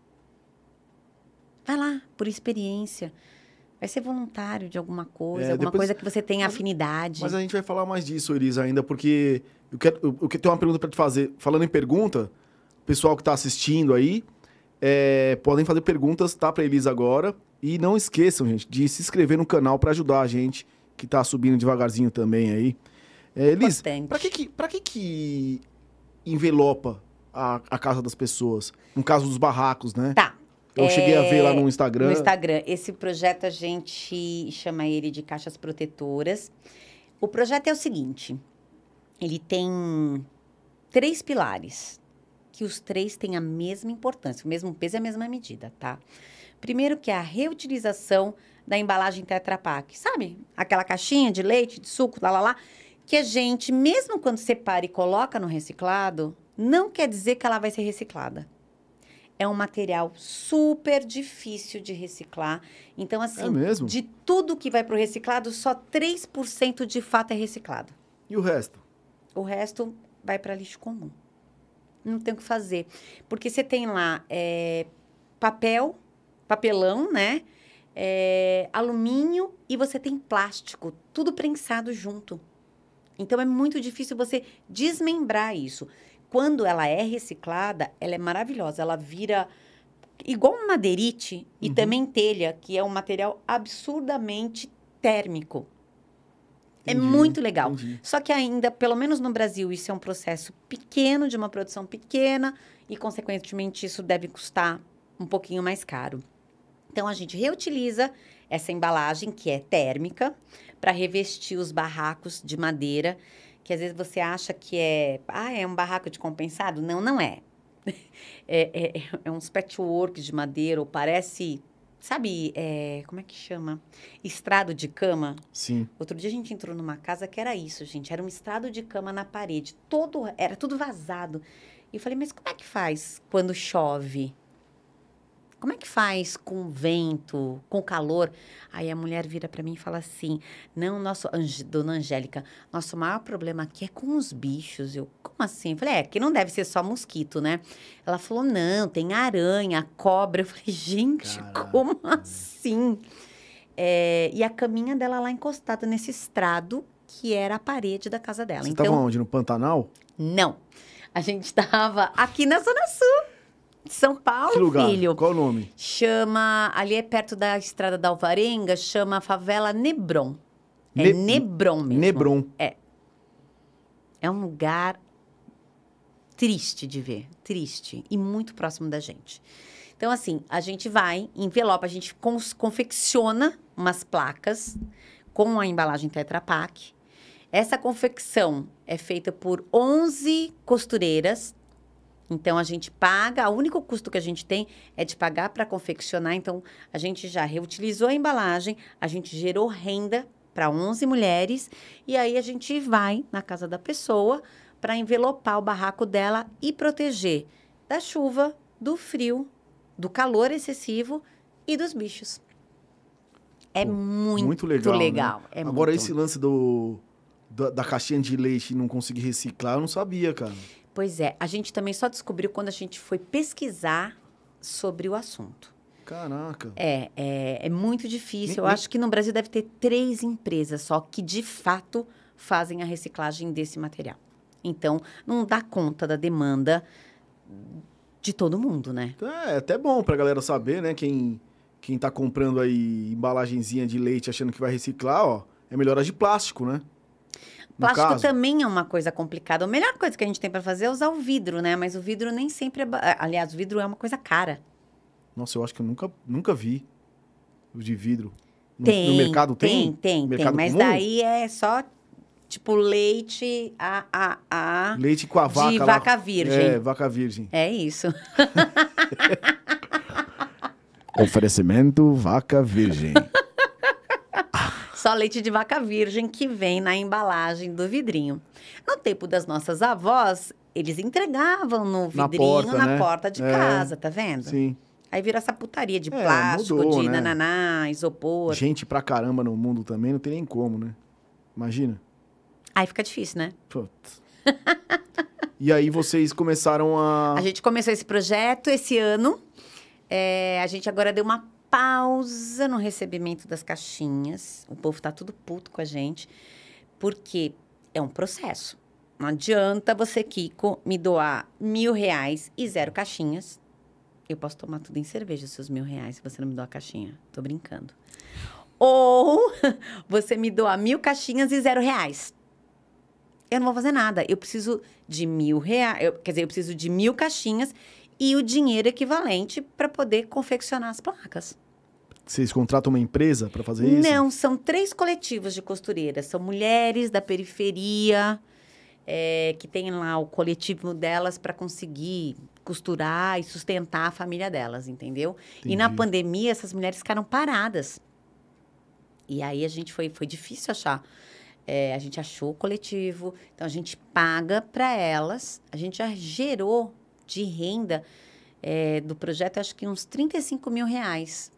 Vai lá, por experiência. Vai ser voluntário de alguma coisa, É, alguma depois- coisa que você tenha Mas- afinidade. Mas a gente vai falar mais disso, Elisa, ainda, porque eu quero, eu, eu tenho uma pergunta pra te fazer. Falando em pergunta, o pessoal que tá assistindo aí, É, podem fazer perguntas, tá, pra Elisa agora. E não esqueçam, gente, de se inscrever no canal pra ajudar a gente, que tá subindo devagarzinho também aí. É, Elis, pra que que, pra que que envelopa a, a casa das pessoas? No caso dos barracos, né? Tá. Eu cheguei a ver lá no No Instagram. Instagram. Esse projeto a gente chama ele de caixas protetoras. O projeto é o seguinte: ele tem três pilares, que os três têm a mesma importância, o mesmo peso e a mesma medida, tá? Primeiro que é a reutilização da embalagem Tetra Pak, sabe? Aquela caixinha de leite, de suco, lá, lá, lá, que a gente, mesmo quando separa e coloca no reciclado, não quer dizer que ela vai ser reciclada. É um material super difícil de reciclar. Então, assim, É mesmo? de tudo que vai para o reciclado, só 3% de fato é reciclado. E o resto? O resto vai para lixo comum. Não tem o que fazer. Porque você tem lá é, papel, papelão, né? É, alumínio e você tem plástico, tudo prensado junto. Então é muito difícil você desmembrar isso. Quando ela é reciclada, ela é maravilhosa. Ela vira igual madeirite e Uhum. também telha, que é um material absurdamente térmico. É Entendi, muito legal. entendi. Só que ainda, pelo menos no Brasil, isso é um processo pequeno, de uma produção pequena, e, consequentemente, isso deve custar um pouquinho mais caro. Então, a gente reutiliza essa embalagem, que é térmica, para revestir os barracos de madeira, que às vezes você acha que é, ah, é um barraco de compensado. Não, não é. É, é, é uns patchworks de madeira, ou parece, sabe, é, como é que chama? Estrado de cama. Sim. Outro dia a gente entrou numa casa que era isso, gente. Era um estrado de cama na parede. Todo, era tudo vazado. E eu falei, mas como é que faz quando chove? Como é que faz com vento, com calor? Aí a mulher vira para mim e fala assim: Não, nosso, Ange- dona Angélica, nosso maior problema aqui é com os bichos. Eu, como assim? Eu falei: É, que não deve ser só mosquito, né? Ela falou: Não, tem aranha, cobra. Eu falei: Gente, Caraca. como assim? É, e a caminha dela lá encostada nesse estrado que era a parede da casa dela. Você então, onde? No Pantanal? não. A gente estava aqui na Zona Sul, São Paulo, que lugar? filho. Qual o nome? Chama, ali é perto da estrada da Alvarenga, chama a favela Nebron. É Ne- Nebron mesmo. Nebron. É um lugar triste de ver, triste e muito próximo da gente. Então, assim, a gente vai, envelopa, a gente confecciona umas placas com a embalagem Tetra Pak. Essa confecção é feita por 11 costureiras. Então, a gente paga, o único custo que a gente tem é de pagar para confeccionar. Então, a gente já reutilizou a embalagem, a gente gerou renda para 11 mulheres e aí a gente vai na casa da pessoa para envelopar o barraco dela e proteger da chuva, do frio, do calor excessivo e dos bichos. É Pô, muito, Muito legal. legal. né? É Agora, muito. esse lance do, da, da caixinha de leite e não conseguir reciclar, eu não sabia, cara. Pois é, a gente também só descobriu quando a gente foi pesquisar sobre o assunto. Caraca. É, é, é muito difícil. Nem- Eu nem- acho que no Brasil deve ter três empresas só que de fato fazem a reciclagem desse material. Então, não dá conta da demanda de todo mundo, né? É até bom pra galera saber, né? Quem, quem tá comprando aí embalagenzinha de leite achando que vai reciclar, ó, é melhor as de plástico, né? Plástico caso. também é uma coisa complicada. A melhor coisa que a gente tem para fazer é usar o vidro, né? Mas o vidro nem sempre é. ba- Aliás, o vidro é uma coisa cara. Nossa, eu acho que eu nunca, nunca vi o de vidro. No, tem. no mercado tem? Tem, tem, Mercado Mas comum? daí é só, tipo, leite a, a, a Leite com a vaca de lá. vaca virgem. É, vaca virgem. É isso. Oferecimento vaca virgem. Só leite de vaca virgem que vem na embalagem do vidrinho. No tempo das nossas avós, eles entregavam no Na vidrinho porta, na né? porta de É. casa, tá vendo? Sim. Aí vira essa putaria de É, plástico, mudou, de né? nananá, isopor. Gente pra caramba no mundo também, não tem nem como, né? Imagina. Aí fica difícil, né? Putz. e aí vocês começaram a... A gente começou esse projeto esse ano. É, a gente agora deu uma pausa no recebimento das caixinhas. O povo tá tudo puto com a gente. Porque é um processo. Não adianta você, Kiko, me doar mil reais e zero caixinhas. Eu posso tomar tudo em cerveja, seus mil reais, se você não me doa a caixinha. Tô brincando. Ou você me doa mil caixinhas e zero reais. Eu não vou fazer nada. Eu preciso de mil reais. Quer dizer, eu preciso de mil caixinhas e o dinheiro equivalente para poder confeccionar as placas. Vocês contratam uma empresa para fazer isso? Não, são três coletivos de costureiras. São mulheres da periferia, é, que tem lá o coletivo delas para conseguir costurar e sustentar a família delas, entendeu? E na Entendi. pandemia, essas mulheres ficaram paradas. E aí a gente foi, foi difícil achar. É, a gente achou o coletivo, então a gente paga para elas. A gente já gerou de renda é, do projeto, acho que uns 35 mil reais.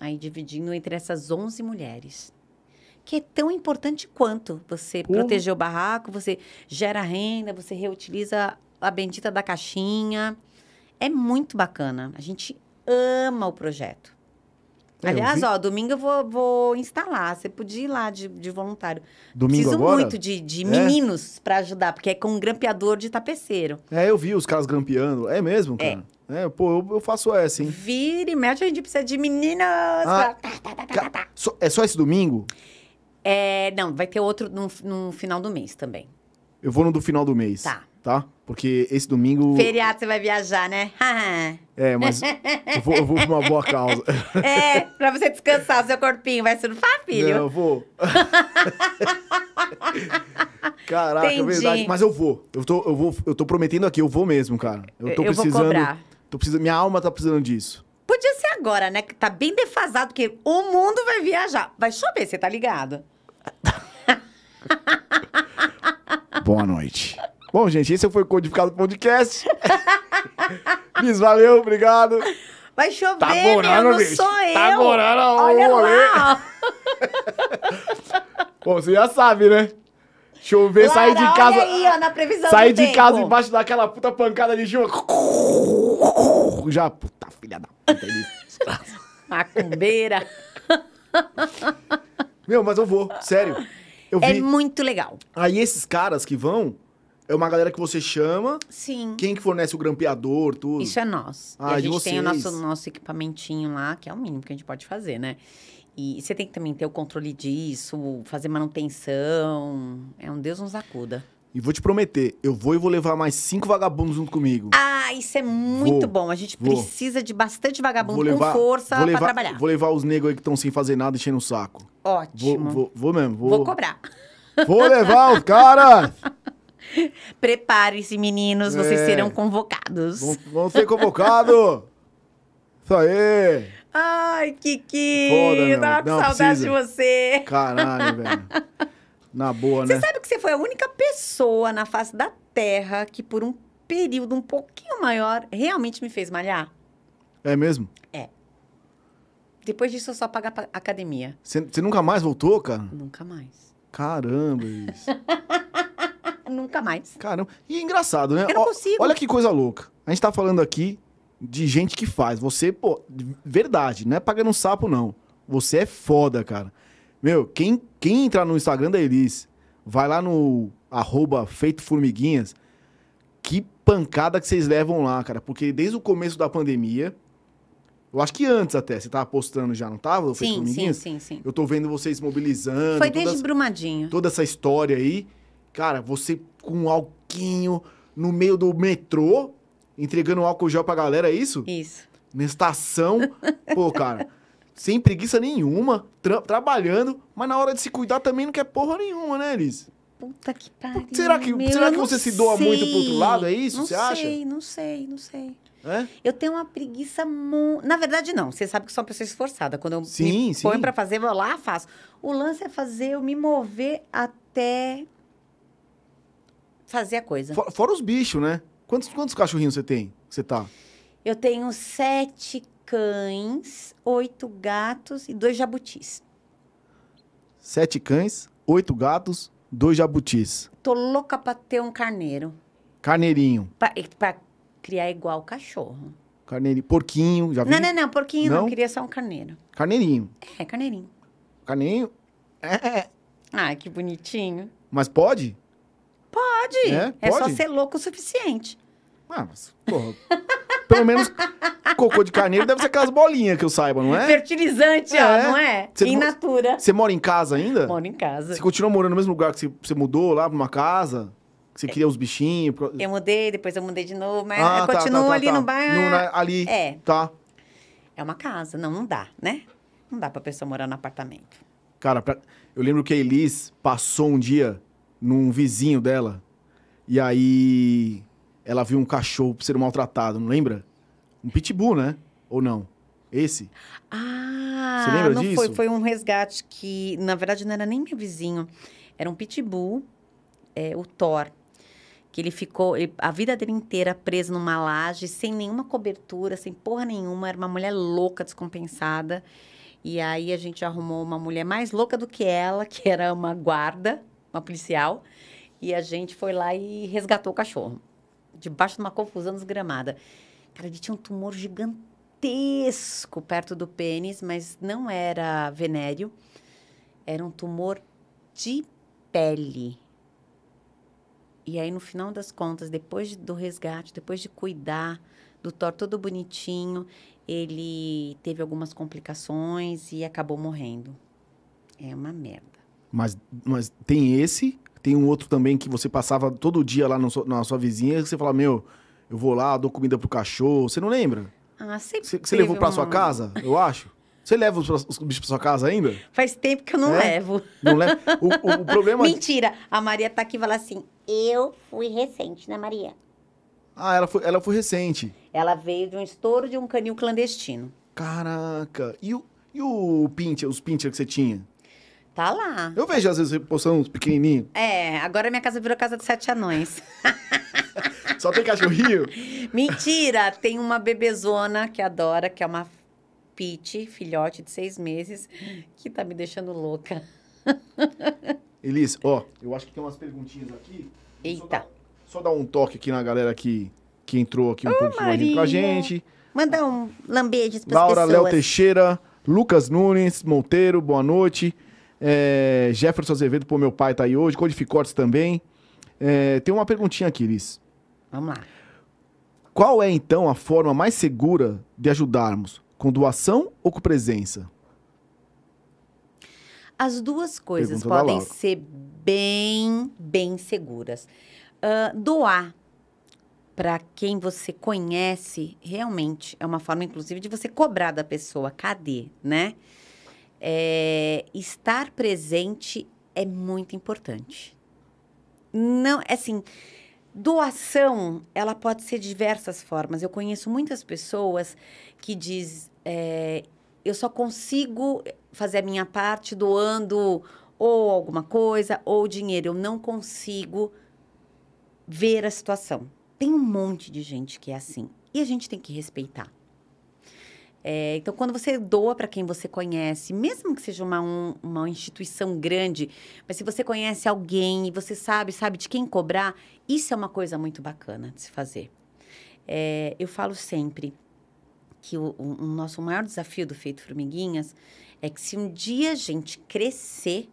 Aí dividindo entre essas 11 mulheres. Que é tão importante quanto você Porra. proteger o barraco, você gera renda, você reutiliza a bendita da caixinha. É muito bacana. A gente ama o projeto. É, Aliás, ó, domingo eu vou, vou instalar. Você podia ir lá de, de voluntário. Domingo Preciso agora? muito de, de É? meninos para ajudar, porque é com um grampeador de tapeceiro. É, eu vi os caras grampeando. É mesmo, cara? É, pô, eu, eu faço essa, hein? Vira e mexe, a gente precisa de meninas. Ah. pra- Ca- só- é só esse domingo? É, não, vai ter outro no, no final do mês também. Eu vou no do final do mês. Tá. Tá? Porque esse domingo. Feriado você vai viajar, né? É, mas eu vou, eu vou pra uma boa causa. é, pra você descansar o seu corpinho. Vai surfar, filho? Não, eu vou. Caraca, é Entendi. verdade. Mas eu vou. Eu tô, eu vou. Eu tô prometendo aqui, eu vou mesmo, cara. Eu tô Eu vou precisando. cobrar. Tô precisando. Minha alma tá precisando disso. Podia ser agora, né? Que tá bem defasado, porque o mundo vai viajar. Vai chover, você tá ligado? Boa noite. Bom, gente, esse foi o Codificado Podcast. Liz, valeu, obrigado. Vai chover, Tá meu, morando, não bicho. sou Tá eu. morando o Olha rolê. lá. Bom, você já sabe, né? Chover, sair de Lara, casa. Olha aí, ó, na previsão Sair do de tempo. casa embaixo daquela puta pancada de chuva. Já, puta filha da puta. Elis. Macumbeira. Meu, mas eu vou, sério. Eu É vi. muito legal. Aí esses caras que vão, é uma galera que você chama, Sim. quem que fornece o grampeador, tudo. Isso é nós. Ah, e a gente tem o vocês. nosso, nosso equipamentinho lá, que é o mínimo que a gente pode fazer, né? E você tem que também ter o controle disso, fazer manutenção. É um Deus nos acuda. E vou te prometer, eu vou e vou levar mais cinco vagabundos junto comigo. Ah, isso é muito Vou, bom. A gente vou. precisa de bastante vagabundo levar, com força levar, pra trabalhar. Vou levar os negros aí que estão sem fazer nada, enchendo o saco. Ótimo. Vou, vou, vou mesmo, vou. cobrar. Vou levar os caras! Preparem-se, meninos, vocês É. serão convocados. Vão, vão ser convocados! Isso aí! Ai, Kiki! Foda, eu tava com Não, saudade precisa. de você. Caralho, velho. Na boa, Você né? sabe que você foi a única pessoa na face da Terra que, por um período um pouquinho maior, realmente me fez malhar? É mesmo? Depois disso, eu só pago a academia. Você você nunca mais voltou, cara? Nunca mais. Caramba, isso. Nunca mais. Caramba. E é engraçado, né? Eu não consigo. Olha que coisa louca. A gente tá falando aqui de gente que faz. Você, pô, de verdade, não é pagando um sapo, não. Você é foda, cara. Meu, quem, quem entrar no Instagram da Elis, vai lá no arroba feito formiguinhas, que pancada que vocês levam lá, cara. Porque desde o começo da pandemia, eu acho que antes até, você tava postando já, não tava? Sim, sim, sim, sim. Eu tô vendo vocês mobilizando. Foi toda desde essa- Brumadinho. toda essa história aí. Cara, você com um alquinho no meio do metrô, entregando álcool gel pra galera, é isso? Isso. Na estação. Pô, cara, sem preguiça nenhuma, tra- trabalhando, mas na hora de se cuidar também não quer porra nenhuma, né, Elis? Puta que pariu. Será que- meu, será que não você se doa muito pro outro sei. lado, é isso? Não Você acha? sei, não sei, não sei. É? Eu tenho uma preguiça muito. Na verdade, não. Você sabe que sou uma pessoa esforçada. Quando eu Sim, me sim. ponho pra fazer, vou lá, faço. O lance é fazer eu me mover até fazer a coisa. For- Fora os bichos, né? Quantos, quantos cachorrinhos você tem? Você tá? Eu tenho sete cães, oito gatos e dois jabutis. Sete cães, oito gatos, dois jabutis. Tô louca pra ter um carneiro. Carneirinho. Pra, pra criar igual cachorro. Carneirinho. Porquinho, já viu? Não, não, não. Porquinho não. Não? Queria só um carneiro. Carneirinho. É, carneirinho. Carneirinho. É. Ai, que bonitinho. Mas pode? Pode. É? É, só Pode? ser louco o suficiente. Ah, mas, porra. pelo menos cocô de carneiro deve ser aquelas bolinhas que eu saiba, não é? Fertilizante, É. ó, não é? Você In natura. Você mora em casa ainda? Moro em casa. Você continua morando no mesmo lugar que você, mudou lá pra uma casa? Que você cria os bichinhos? Eu mudei, depois eu mudei de novo, mas Ah, tá, continuo tá, tá, ali tá. no bairro. No- na- ali. É. Tá. É uma casa. Não, não dá, né? Não dá pra pessoa morar no apartamento. Cara, pra- eu lembro que a Elis passou um dia num vizinho dela. E aí ela viu um cachorro sendo maltratado, não lembra? Um pitbull, né? Ou não? Esse? Ah, Você lembra não disso? foi. Foi um resgate que, na verdade, não era nem meu vizinho. Era um pitbull, é, o Thor. Que ele ficou ele- a vida dele inteira preso numa laje, sem nenhuma cobertura, sem porra nenhuma. Era uma mulher louca, descompensada. E aí a gente arrumou uma mulher mais louca do que ela, que era uma guarda, uma policial. E a gente foi lá e resgatou o cachorro. Debaixo de uma confusão desgramada. Cara, ele tinha um tumor gigantesco perto do pênis, mas não era venéreo. Era um tumor de pele. E aí, no final das contas, depois do resgate, depois de cuidar do Thor todo bonitinho, ele teve algumas complicações e acabou morrendo. É uma merda. Mas, mas tem esse, tem um outro também que você passava todo dia lá na sua vizinha, que você fala, meu, eu vou lá, dou comida pro cachorro. Você não lembra? Ah, sempre Você, você levou pra um- sua casa, eu acho? Você leva os, os bichos pra sua casa ainda? Faz tempo que eu não É? levo. Não leva? O, o- o problema... Mentira! A Maria tá aqui e fala assim: Eu fui recente, né, Maria? Ah, ela foi, ela foi recente. ela veio de um estouro de um canil clandestino. Caraca. E o, e o pincher, os pincher que você tinha? Tá lá. Eu vejo às vezes postando uns pequenininhos. É, agora minha casa virou casa de sete anões. Só tem cachorrinho? Mentira! Tem uma bebezona que adora, que é uma Pete, filhote de seis meses, que tá me deixando louca. Elis, ó, eu acho que tem umas perguntinhas aqui. Só Eita. dar, só dar um toque aqui na galera que, que entrou aqui um pouquinho mais junto com a Maria. gente. Manda um Lambejos pras Laura, Léo pessoas. Teixeira, Lucas Nunes, Monteiro, boa noite. É, Jefferson Azevedo, pô, meu pai tá aí hoje. Codificortes também. É, tem uma perguntinha aqui, Elis. Vamos lá. Qual é, então, a forma mais segura de ajudarmos? Com doação ou com presença? As duas coisas Pergunta podem ser bem, bem seguras. Ah, doar para quem você conhece realmente é uma forma, inclusive, de você cobrar da pessoa. Cadê, né? É, estar presente é muito importante. Não, assim, doação, ela pode ser de diversas formas. Eu conheço muitas pessoas que diz, é, eu só consigo fazer a minha parte doando ou alguma coisa ou dinheiro. Eu não consigo ver a situação. Tem um monte de gente que é assim. E a gente tem que respeitar. É, então, quando você doa para quem você conhece, mesmo que seja uma, um- uma instituição grande, mas se você conhece alguém e você sabe, sabe de quem cobrar, isso é uma coisa muito bacana de se fazer. É, eu falo sempre que o, o- nosso maior desafio do Feito Formiguinhas é que se um dia a gente crescer,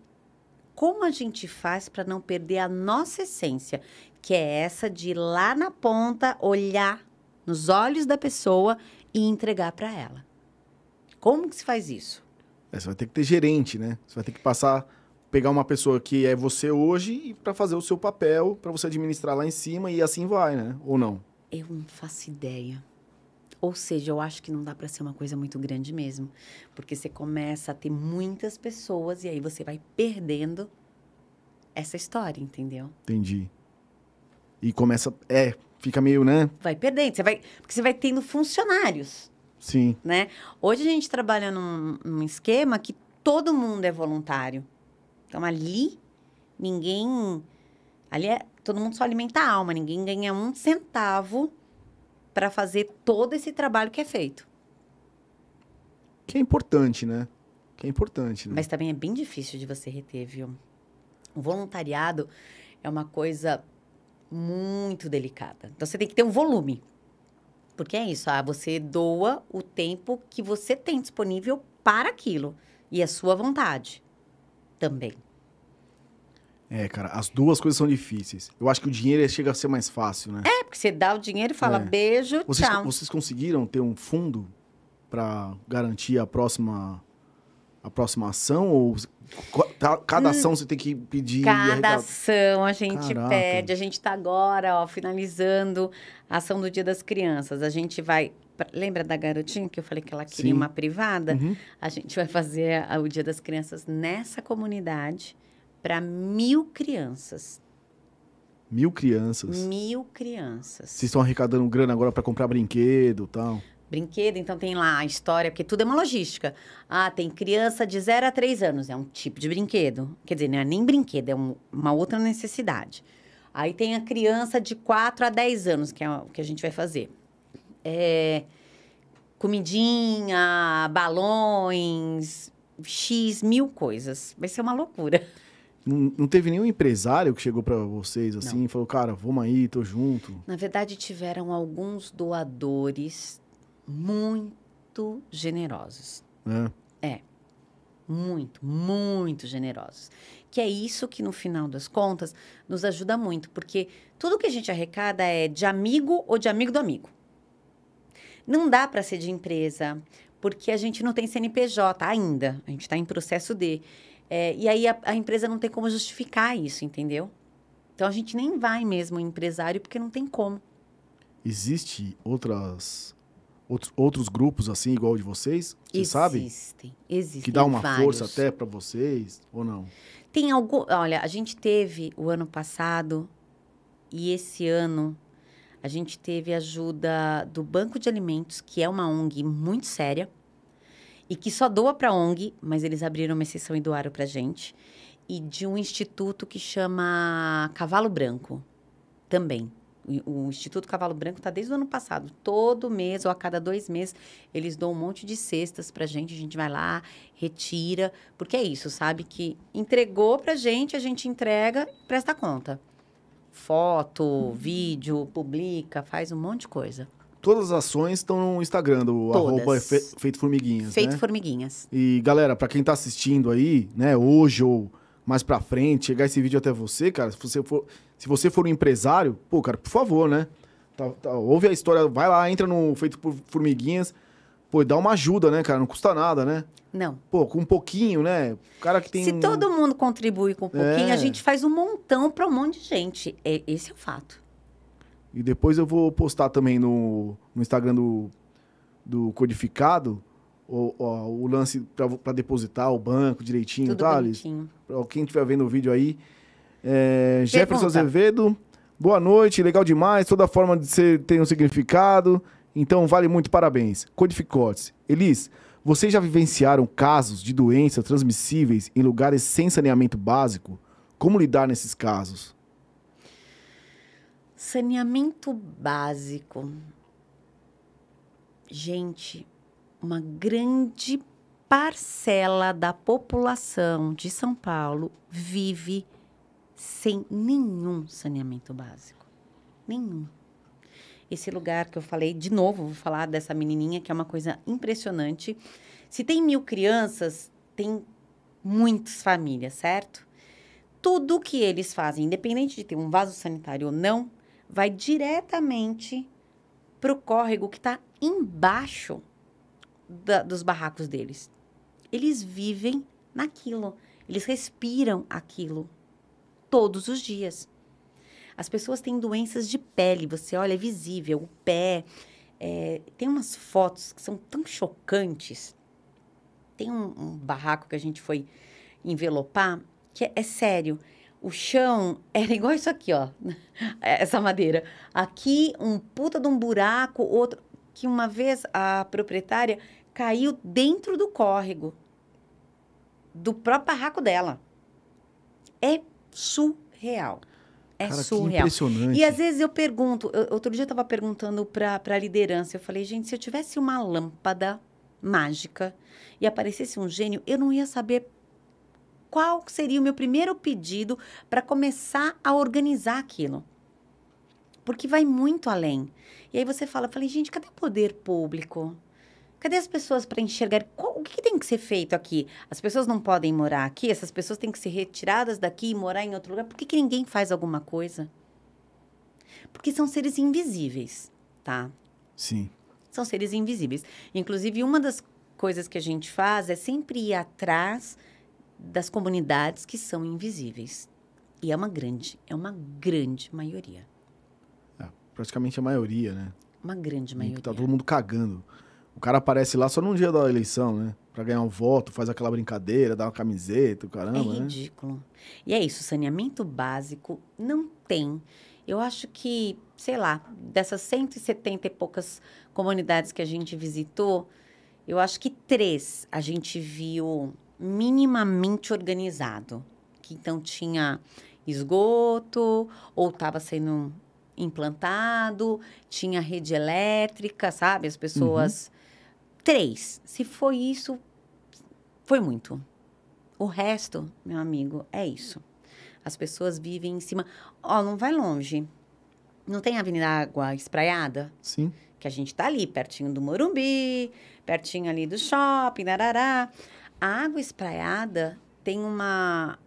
como a gente faz para não perder a nossa essência, que é essa de ir lá na ponta, olhar nos olhos da pessoa e entregar para ela. Como que se faz isso? É, você vai ter que ter gerente, né? Você vai ter que passar, pegar uma pessoa que é você hoje para fazer o seu papel, para você administrar lá em cima e assim vai, né? Ou não? Eu não faço ideia. Ou seja, eu acho que não dá para ser uma coisa muito grande mesmo, porque você começa a ter muitas pessoas e aí você vai perdendo essa história, entendeu? Entendi. E começa, é, fica meio, né? Vai perdendo, você vai, porque você vai tendo funcionários, Sim. né? Hoje a gente trabalha num, num esquema que todo mundo é voluntário. Então ali ninguém, ali é todo mundo só alimenta a alma, ninguém ganha um centavo para fazer todo esse trabalho que é feito. Que é importante, né? Que é importante, né? Mas também é bem difícil de você reter, viu? O voluntariado é uma coisa muito delicada. Então você tem que ter um volume. Porque é isso, ah, você doa o tempo que você tem disponível para aquilo. E a sua vontade também. É, cara, as duas coisas são difíceis. Eu acho que o dinheiro chega a ser mais fácil, né? É, porque você dá o dinheiro e fala É. beijo, Vocês, tchau. vocês conseguiram ter um fundo pra garantir a próxima a próxima ação ou cada ação você tem que pedir. Cada arrecadar? ação a gente Caraca. pede. A gente está agora, ó, finalizando a ação do Dia das Crianças. A gente vai. Lembra da garotinha que eu falei que ela queria Sim. uma privada? Uhum. A gente vai fazer o Dia das Crianças nessa comunidade para mil crianças. Mil crianças. Mil crianças. Vocês estão arrecadando grana agora pra comprar brinquedo e tal. Brinquedo, então tem lá a história, porque tudo é uma logística. Ah, tem criança de 0 a 3 anos, é um tipo de brinquedo. Quer dizer, não é nem brinquedo, é um- uma outra necessidade. Aí tem a criança de 4 a 10 anos, que é o que a gente vai fazer. É, comidinha, balões, X, mil coisas. Vai ser uma loucura. Não, não teve nenhum empresário que chegou pra vocês assim e falou, cara, vamos aí, tô junto. Na verdade, tiveram alguns doadores muito generosos. Né? Muito, muito generosos. Que é isso que, no final das contas, nos ajuda muito, porque tudo que a gente arrecada é de amigo ou de amigo do amigo. Não dá para ser de empresa, porque a gente não tem CNPJ ainda, a gente está em processo de. É, e aí a, a empresa não tem como justificar isso, entendeu? Então a gente nem vai mesmo em empresário, porque não tem como. Existe outras outros, outros grupos assim igual de vocês? Você sabe? Existem, existem. Que dá uma vários. força até pra vocês ou não? Tem algum. Olha, a gente teve o ano passado e esse ano a gente teve ajuda do Banco de Alimentos, que é uma ONG muito séria e que só doa para ONG, mas eles abriram uma exceção e doaram para gente. E de um instituto que chama Cavalo Branco, também. O o Instituto Cavalo Branco está desde o ano passado. Todo mês ou a cada dois meses, eles dão um monte de cestas pra gente. A gente vai lá, retira. Porque é isso, sabe? Que entregou pra gente, a gente entrega e presta conta. Foto, vídeo, publica, faz um monte de coisa. Todas as ações estão no Instagram do Todas. arroba Fe- Feito Formiguinhas, Feito né? formiguinhas. E galera, pra quem tá assistindo aí, né, hoje ou mais pra frente, chegar esse vídeo até você, cara, se você for, se você for um empresário, pô, cara, por favor, né? Tá- tá, ouve a história, vai lá, entra no Feito por Formiguinhas, pô, dá uma ajuda, né, cara? Não custa nada, né? Não. Pô, com um pouquinho, né? O cara que tem. Se um- todo mundo contribui com um pouquinho, É. a gente faz um montão para um monte de gente. É, esse é o fato. E depois eu vou postar também no, no Instagram do, do Codificado o, o, o lance pra depositar o banco direitinho, Tudo tá, Alice? Pra quem estiver vendo o vídeo aí. É, Jefferson. Azevedo, boa noite, legal demais. Toda forma de ser tem um significado. Então vale muito, parabéns. Codificotes. Elis, vocês já vivenciaram casos de doenças transmissíveis em lugares sem saneamento básico? Como lidar nesses casos? Saneamento básico. Gente, uma grande parcela da população de São Paulo vive sem nenhum saneamento básico. Nenhum. Esse lugar que eu falei, de novo, vou falar dessa menininha que é uma coisa impressionante. Se tem mil crianças, tem muitas famílias, certo? Tudo que eles fazem, independente de ter um vaso sanitário ou não, vai diretamente para o córrego que está embaixo da- dos barracos deles. Eles vivem naquilo, eles respiram aquilo todos os dias. As pessoas têm doenças de pele, você olha, é visível, o pé. é, tem umas fotos que são tão chocantes. Tem um, um barraco que a gente foi envelopar, que é, é sério. O chão era igual isso aqui, ó. Essa madeira. Aqui, um puta de um buraco, outro. Que uma vez a proprietária caiu dentro do córrego do próprio barraco dela. É surreal. É Cara, que surreal. impressionante. E às vezes eu pergunto, eu- outro dia eu estava perguntando para a liderança, eu falei, gente, se eu tivesse uma lâmpada mágica e aparecesse um gênio, eu não ia saber qual seria o meu primeiro pedido para começar a organizar aquilo. Porque vai muito além. E aí você fala, eu falei, gente, cadê o poder público? Cadê as pessoas para enxergar qual- o que, que tem que ser feito aqui? As pessoas não podem morar aqui, essas pessoas têm que ser retiradas daqui e morar em outro lugar. Por que, que ninguém faz alguma coisa? Porque são seres invisíveis, tá? Sim. São seres invisíveis. Inclusive, uma das coisas que a gente faz é sempre ir atrás das comunidades que são invisíveis. E é uma grande, é uma grande maioria. É, praticamente a maioria, né? Uma grande maioria. Tá todo mundo cagando. O cara aparece lá só no dia da eleição, né? Pra ganhar um voto, faz aquela brincadeira, dá uma camiseta, É caramba, né? ridículo. E é isso, saneamento básico não tem. Eu acho que, sei lá, dessas 170 e poucas comunidades que a gente visitou, eu acho que três a gente viu minimamente organizado. Que então tinha esgoto, ou estava sendo implantado, tinha rede elétrica, sabe? As pessoas. Três. Se foi isso, foi muito. O resto, meu amigo, é isso. As pessoas vivem em cima. Ó, não vai longe. Não tem Avenida Água Espraiada? Sim. Que a gente tá ali, pertinho do Morumbi, pertinho ali do shopping, darará. A Água Espraiada tem uma,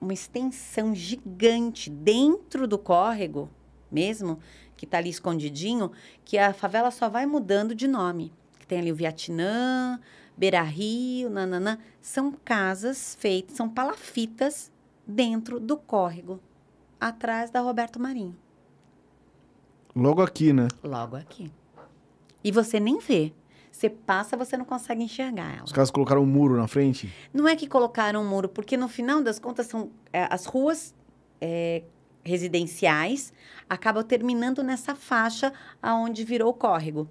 uma extensão gigante dentro do córrego, mesmo, que tá ali escondidinho, que a favela só vai mudando de nome. Tem ali o Vietnã, Beira Rio, nananã. São casas feitas, são palafitas dentro do córrego, atrás da Roberto Marinho. Logo aqui, né? Logo aqui. E você nem vê. Você passa, você não consegue enxergar ela. Os caras colocaram um muro na frente. Não é que colocaram um muro, porque no final das contas são é, as ruas é, residenciais acabam terminando nessa faixa aonde virou o córrego.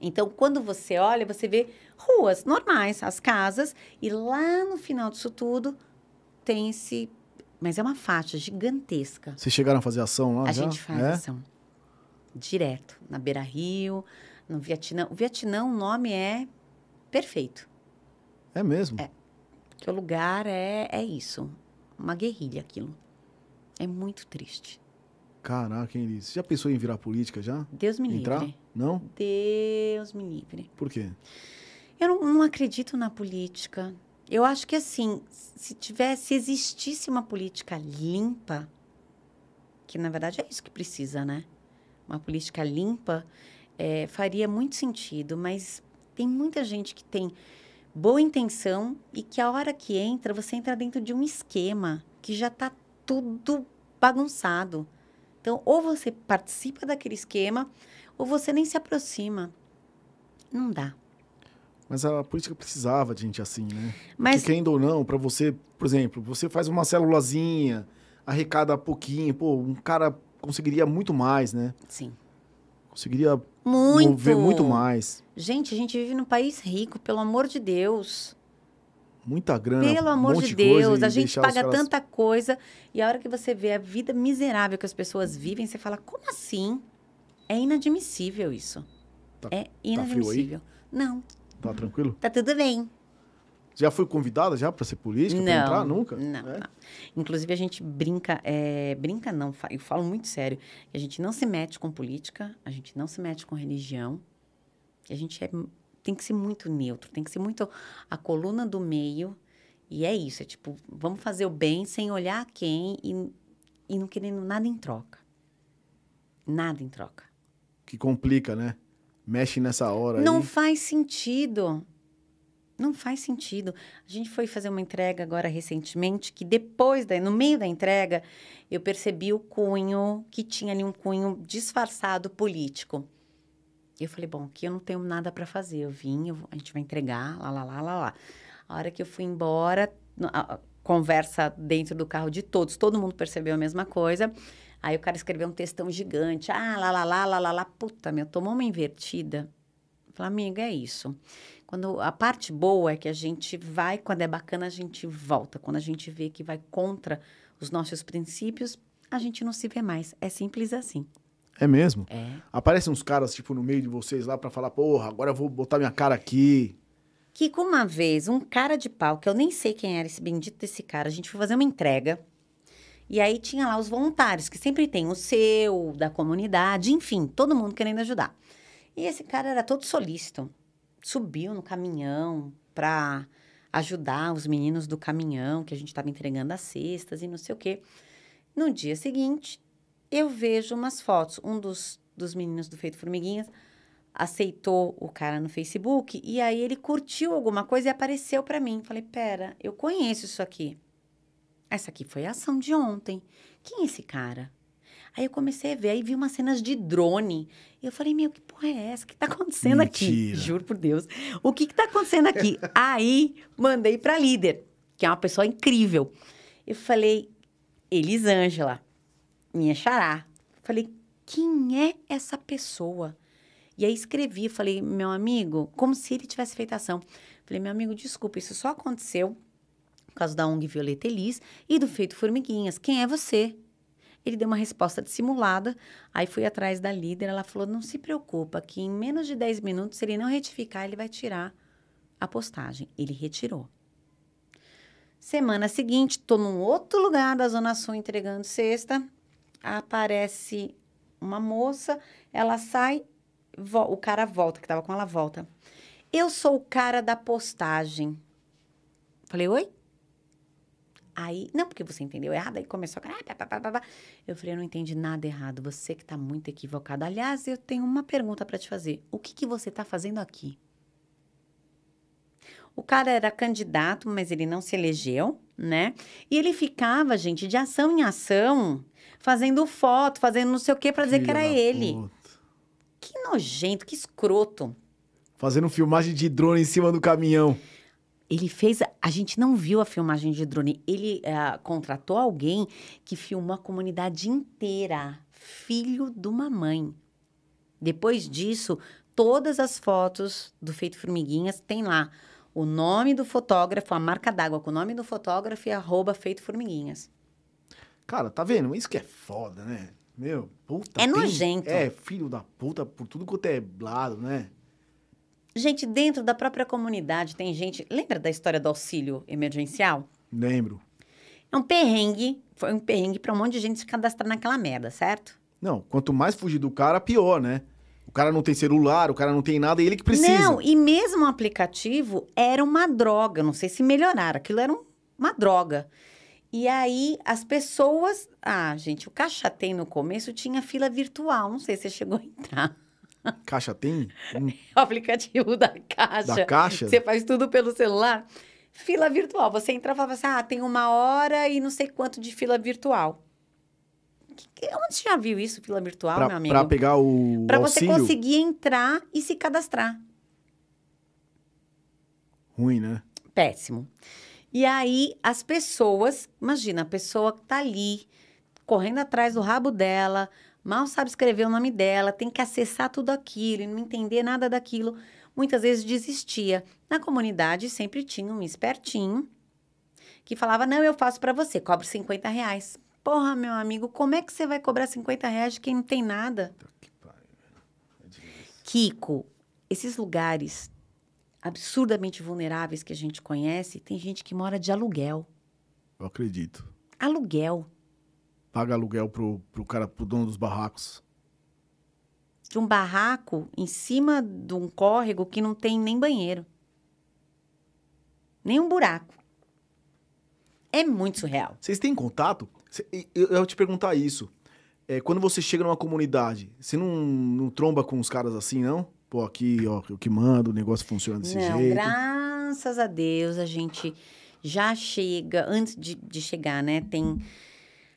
Então, quando você olha, você vê ruas normais, as casas, e lá no final disso tudo tem esse. Mas é uma faixa gigantesca. Vocês chegaram a fazer ação lá A já? gente faz é? ação. Direto. Na Beira Rio, no Vietnã. O Vietnã, o nome é perfeito. É mesmo? É. Que o lugar é, é isso. Uma guerrilha aquilo. É muito triste. Caraca, hein, Liz? Você já pensou em virar política já? Deus me Entrar? livre. Não? Deus me livre. Por quê? Eu não, não acredito na política. Eu acho que assim, se tivesse, se existisse uma política limpa, que na verdade é isso que precisa, né? Uma política limpa eh, faria muito sentido, mas tem muita gente que tem boa intenção e que a hora que entra, você entra dentro de um esquema que já está tudo bagunçado. Então, ou você participa daquele esquema, ou você nem se aproxima. Não dá. Mas a política precisava de gente assim, né? Mas Porque, querendo ou não, pra você, por exemplo, você faz uma célulazinha, arrecada pouquinho, pô, um cara conseguiria muito mais, né? Sim. Conseguiria Muito. mover muito mais. Gente, a gente vive num país rico, pelo amor de Deus. Muita grana. Pelo um amor monte de Deus. A gente paga tanta coisa. E a hora que você vê a vida miserável que as pessoas vivem, você fala, como assim? É inadmissível isso. Tá- é aí? inadmissível. Não, Tá tranquilo? tá tudo bem. Já foi convidada já pra ser política? Não, entrar? Nunca? Não, É? não. Inclusive, a gente brinca, é, brinca não, eu falo muito sério, a gente não se mete com política, a gente não se mete com religião, a gente é, tem que ser muito neutro, tem que ser muito a coluna do meio, e é isso, é tipo, vamos fazer o bem sem olhar quem e, e não querendo nada em troca. Nada em troca. Que complica, né? Mexe nessa hora Não aí. faz sentido. Não faz sentido. A gente foi fazer uma entrega agora recentemente, que depois, da, no meio da entrega, eu percebi o cunho, que tinha ali um cunho disfarçado político. E eu falei, bom, aqui eu não tenho nada para fazer. Eu vim, eu a gente vai entregar, lá, lá, lá, lá, lá. A hora que eu fui embora, a- conversa dentro do carro de todos, todo mundo percebeu a mesma coisa. Aí o cara escreveu um textão gigante. Ah, lá, lá, lá, lá, lá, lá. Puta, meu, tomou uma invertida. Falei, amiga, é isso. Quando a parte boa é que a gente vai, quando é bacana, a gente volta. Quando a gente vê que vai contra os nossos princípios, a gente não se vê mais. É simples assim. É mesmo? É. Aparecem uns caras, tipo, no meio de vocês lá pra falar, porra, agora eu vou botar minha cara aqui. Que com uma vez, um cara de pau, que eu nem sei quem era esse bendito desse cara, a gente foi fazer uma entrega. E aí tinha lá os voluntários, que sempre tem o seu, da comunidade, enfim, todo mundo querendo ajudar. E esse cara era todo solícito. subiu no caminhão para ajudar os meninos do caminhão, que a gente estava entregando as cestas e não sei o quê. No dia seguinte, eu vejo umas fotos. Um dos, dos meninos do Feito Formiguinhas aceitou o cara no Facebook e aí ele curtiu alguma coisa e apareceu para mim. Falei, pera, eu conheço isso aqui. Essa aqui foi a ação de ontem. Quem é esse cara? Aí eu comecei a ver, aí vi umas cenas de drone. E eu falei, meu, que porra é essa? O que tá acontecendo aqui? Mentira. Juro por Deus. O que que tá acontecendo aqui? aí mandei pra líder, que é uma pessoa incrível. Eu falei, Elisângela, minha xará. Falei, quem é essa pessoa? E aí escrevi, falei, meu amigo, como se ele tivesse feito ação. Falei, meu amigo, desculpa, isso só aconteceu por causa da ONG Violeta Elis e do Feito Formiguinhas. Quem é você? Ele deu uma resposta dissimulada, aí fui atrás da líder, ela falou, não se preocupa, que em menos de 10 minutos, se ele não retificar, ele vai tirar a postagem. Ele retirou. Semana seguinte, tô num outro lugar da Zona Sul entregando cesta, aparece uma moça, ela sai, o cara volta, que tava com ela, volta. Eu sou o cara da postagem. Falei, oi? Aí, não, porque você entendeu errado, aí começou a. pá, pá, pá. Eu falei, eu não entendi nada errado, você que tá muito equivocado. Aliás, eu tenho uma pergunta para te fazer. O que, que você tá fazendo aqui? O cara era candidato, mas ele não se elegeu, né? E ele ficava, gente, de ação em ação, fazendo foto, fazendo não sei o quê para dizer que era ele. puta. Que nojento, que escroto. Fazendo filmagem de drone em cima do caminhão. Ele fez. A gente não viu a filmagem de drone. Ele ah, contratou alguém que filmou a comunidade inteira. Filho de uma mãe. Depois disso, todas as fotos do Feito Formiguinhas tem lá o nome do fotógrafo, a marca d'água com o nome do fotógrafo e arroba Feito Formiguinhas. Cara, tá vendo? Isso que é foda, né? Meu, puta. É nojento. É, filho da puta por tudo quanto é lado, né? Gente, dentro da própria comunidade tem gente. Lembra da história do auxílio emergencial? Lembro. É um perrengue. Foi um perrengue para um monte de gente se cadastrar naquela merda, certo? Não, quanto mais fugir do cara, pior, né? O cara não tem celular, o cara não tem nada, e ele que precisa. Não, e mesmo o aplicativo era uma droga. Não sei se melhoraram. Aquilo era um- uma droga. E aí as pessoas. Ah, gente, o Caixa Tem no começo tinha fila virtual. Não sei se você chegou a entrar. Caixa tem? Hum, O aplicativo da Caixa. Da Caixa? Você faz tudo pelo celular. Fila virtual. Você entra e falava assim: ah, tem uma hora e não sei quanto de fila virtual. Que- que- onde você já viu isso, fila virtual, meu pra, amigo? pra pegar o Pra você auxílio. conseguir entrar e se cadastrar. Ruim, né? Péssimo. E aí, as pessoas, imagina, a pessoa que tá ali, correndo atrás do rabo dela, mal sabe escrever o nome dela, tem que acessar tudo aquilo e não entender nada daquilo. Muitas vezes desistia. Na comunidade sempre tinha um espertinho que falava: Não, eu faço pra você, cobro 50 reais. Porra, meu amigo, como é que você vai cobrar 50 reais de quem não tem nada? Que pariu. Kiko, esses lugares absurdamente vulneráveis que a gente conhece, tem gente que mora de aluguel. Eu acredito. Aluguel. Paga aluguel pro, pro cara, pro dono dos barracos. De um barraco em cima de um córrego que não tem nem banheiro. Nem um buraco. É muito surreal. Vocês têm contato? Eu, eu te perguntar isso. É, quando você chega numa comunidade, você não, não tromba com os caras assim, não? Pô, aqui, ó, eu que mando, o negócio funciona desse não, jeito. graças a Deus a gente já chega, antes de, de chegar, né? Tem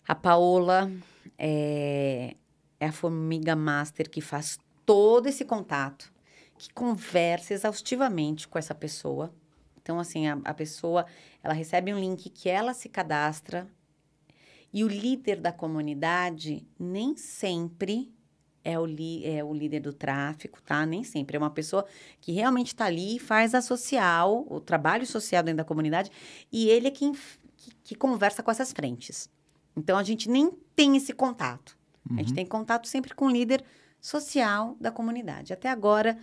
a Paola, é, é a Formiga Master que faz todo esse contato, que conversa exaustivamente com essa pessoa. Então, assim, a, a pessoa, ela recebe um link que ela se cadastra e o líder da comunidade nem sempre é o, li, é o líder do tráfico, tá? Nem sempre. É uma pessoa que realmente está ali e faz a social, o trabalho social dentro da comunidade, e ele é quem que, que conversa com essas frentes. Então, a gente nem tem esse contato. A gente tem contato sempre com o líder social da comunidade. Até agora,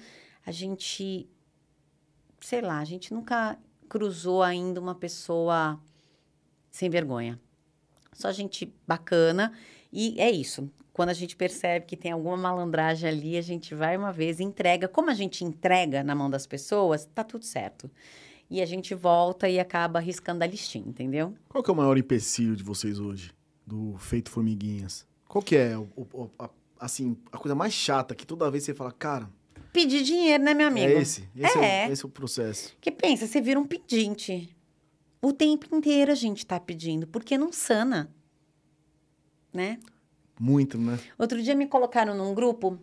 a gente, sei lá, a gente nunca cruzou ainda uma pessoa sem vergonha. Só gente bacana. E é isso. Quando a gente percebe que tem alguma malandragem ali, a gente vai uma vez, entrega. Como a gente entrega na mão das pessoas, tá tudo certo. E a gente volta e acaba arriscando a listinha, entendeu? Qual que é o maior empecilho de vocês hoje? Do Feito Formiguinhas? Qual que é, o, o- a, assim, a coisa mais chata que toda vez você fala, cara, Pedir dinheiro, né, meu amigo? é esse? Esse é. É. o, esse é o processo. Que pensa, você vira um pedinte. O tempo inteiro a gente tá pedindo, porque não sana. Né? Muito, né? Outro dia me colocaram num grupo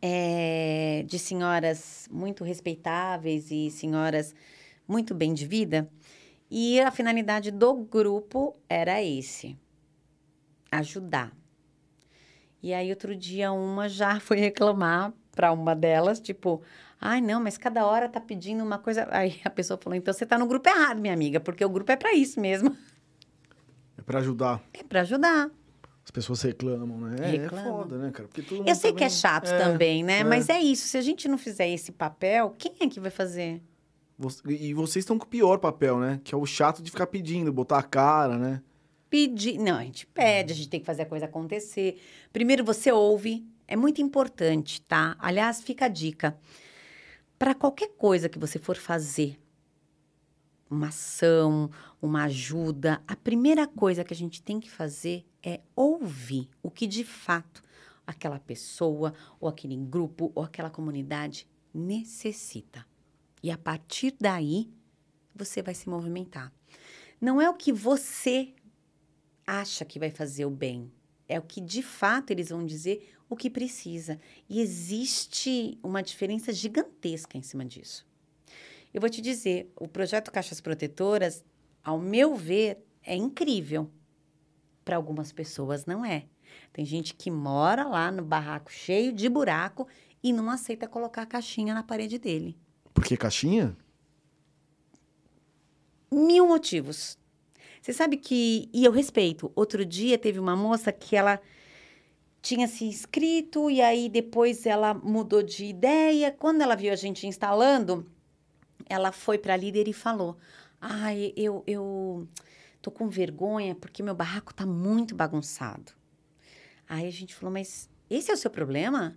é, de senhoras muito respeitáveis e senhoras muito bem de vida. E a finalidade do grupo era esse: ajudar. E aí, outro dia, uma já foi reclamar para uma delas, tipo, ai, não, mas cada hora tá pedindo uma coisa. Aí a pessoa falou: então você tá no grupo errado, minha amiga, porque o grupo é para isso mesmo É pra ajudar. é para ajudar. As pessoas reclamam, né? É, é Reclamam. foda, né, cara? Porque todo mundo Eu sei que é chato também, né? é. Mas é isso. Se a gente não fizer esse papel, quem é que vai fazer? E vocês estão com o pior papel, né? Que é o chato de ficar pedindo, botar a cara, né? Pedir. Não, a gente pede, a gente tem que fazer a coisa acontecer. Primeiro você ouve. É muito importante, tá? Aliás, fica a dica. Para qualquer coisa que você for fazer, uma ação, uma ajuda, a primeira coisa que a gente tem que fazer é ouvir o que de fato aquela pessoa, ou aquele grupo, ou aquela comunidade necessita. E a partir daí, você vai se movimentar. Não é o que você acha que vai fazer o bem, é o que de fato eles vão dizer o que precisa. E existe uma diferença gigantesca em cima disso. Eu vou te dizer, o projeto Caixas Protetoras, ao meu ver, é incrível. Para algumas pessoas não é. Tem gente que mora lá no barraco cheio de buraco e não aceita colocar a caixinha na parede dele. Porque caixinha? Mil motivos. Você sabe que. E eu respeito. Outro dia teve uma moça que ela tinha se inscrito e aí depois ela mudou de ideia. Quando ela viu a gente instalando, ela foi para a líder e falou: Ai, eu, eu tô com vergonha porque meu barraco tá muito bagunçado. Aí a gente falou: Mas esse é o seu problema?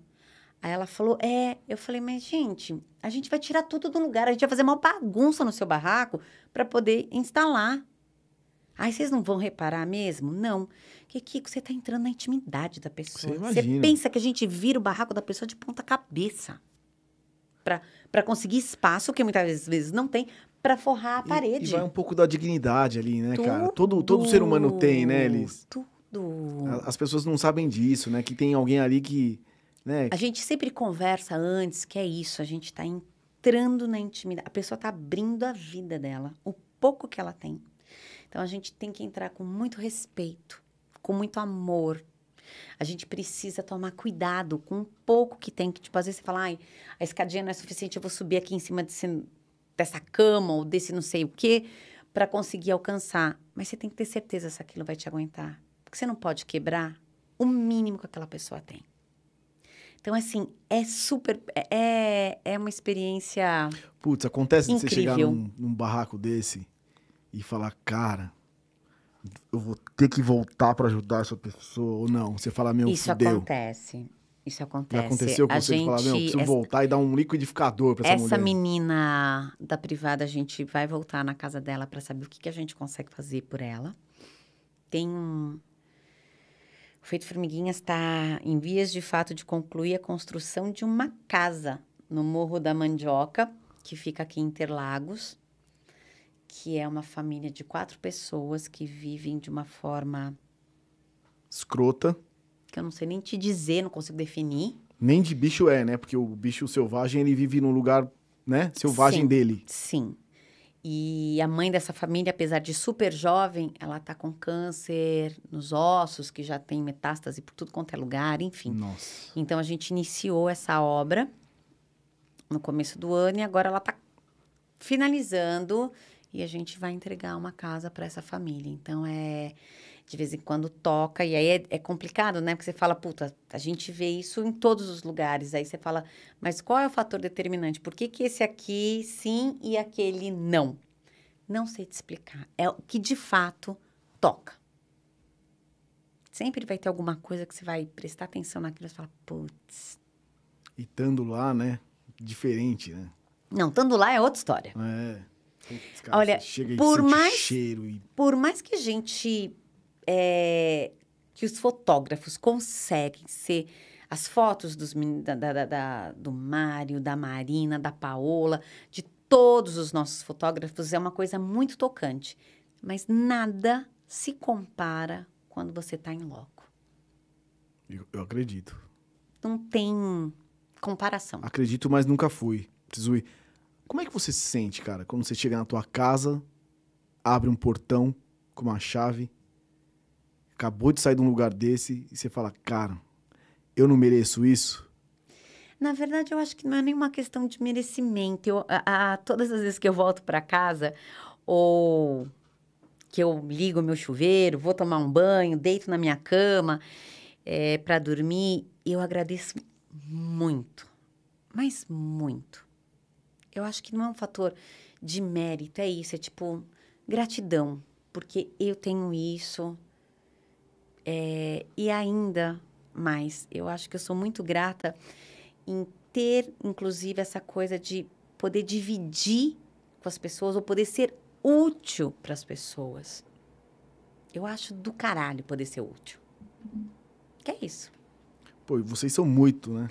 Aí ela falou: É. Eu falei: Mas, gente, a gente vai tirar tudo do lugar, a gente vai fazer uma bagunça no seu barraco para poder instalar. Aí vocês não vão reparar mesmo? Não. Porque, Kiko, você tá entrando na intimidade da pessoa. Você Você pensa que a gente vira o barraco da pessoa de ponta cabeça. Para conseguir espaço, que muitas vezes não tem, para forrar a E- parede. E, vai um pouco da dignidade ali, né, cara? Todo, Tudo. todo ser humano tem, né, Elis? Tudo. As pessoas não sabem disso, né? Que tem alguém ali que, né? A gente sempre conversa antes, que é isso, a gente está entrando na intimidade. A pessoa está abrindo a vida dela, o pouco que ela tem. Então a gente tem que entrar com muito respeito, com muito amor. A gente precisa tomar cuidado com o pouco que tem. Que, tipo, às vezes você fala, ai, a escadinha não é suficiente, eu vou subir aqui em cima desse, dessa cama ou desse não sei o quê para conseguir alcançar. Mas você tem que ter certeza se aquilo vai te aguentar. Porque você não pode quebrar o mínimo que aquela pessoa tem. Então, assim, é super. É, é uma experiência. Putz, acontece de você chegar Incrível. num, num barraco desse e falar, cara, eu vou ter que voltar pra ajudar essa pessoa ou não. Você fala, meu, Isso fudeu. acontece. Isso Já acontece. aconteceu com a você de gente, falar, meu, eu preciso essa, voltar e dar um liquidificador pra essa, essa mulher. menina da privada, a gente vai voltar na casa dela para saber o que, que a gente consegue fazer por ela. Tem um. O Feito Formiguinhas está em vias de fato de concluir a construção de uma casa no Morro da Mandioca, que fica aqui em Interlagos, que é uma família de quatro pessoas que vivem de uma forma Escrota. Que eu não sei nem te dizer, não consigo definir. Nem de bicho é, né? Porque o bicho selvagem, ele vive num lugar, né? Selvagem Sim. dele. Sim. E a mãe dessa família, apesar de super jovem, ela tá com câncer nos ossos, que já tem metástase por tudo quanto é lugar, enfim. Nossa. Então a gente iniciou essa obra no começo do ano e agora ela tá finalizando e a gente vai entregar uma casa para essa família. Então é de vez em quando toca e aí é, é complicado, né? Porque você fala, puta, a gente vê isso em todos os lugares. Aí você fala, mas qual é o fator determinante? Por que, que esse aqui sim e aquele não? Não sei te explicar. É o que de fato toca. Sempre vai ter alguma coisa que você vai prestar atenção naquilo e fala, putz. E estando lá, né? Diferente, né? Não, estando lá é outra história. É. Putz, cara, Olha, por mais- cheiro e Por mais que a gente. É, que os fotógrafos conseguem ser. As fotos dos, da- da- da- do Mário, da Marina, da Paola, de todos os nossos fotógrafos, é uma coisa muito tocante. Mas nada se compara quando você está em loco. eu, eu acredito. Não tem comparação. Acredito, mas nunca fui. Preciso ir. Como é que você se sente, cara, quando você chega na tua casa, abre um portão com uma chave, acabou de sair de um lugar desse e você fala, cara, eu não mereço isso? Na verdade, eu acho que não é nenhuma questão de merecimento. Eu, a, a- todas as vezes que eu volto para casa, ou que eu ligo meu chuveiro, vou tomar um banho, deito na minha cama para dormir, eu agradeço muito, mas muito. Eu acho que não é um fator de mérito, é isso, é tipo gratidão, porque eu tenho isso. É, e ainda mais, eu acho que eu sou muito grata em ter, inclusive, essa coisa de poder dividir com as pessoas ou poder ser útil para as pessoas. Eu acho do caralho poder ser útil. Que é isso. Pô, e vocês são muito, né?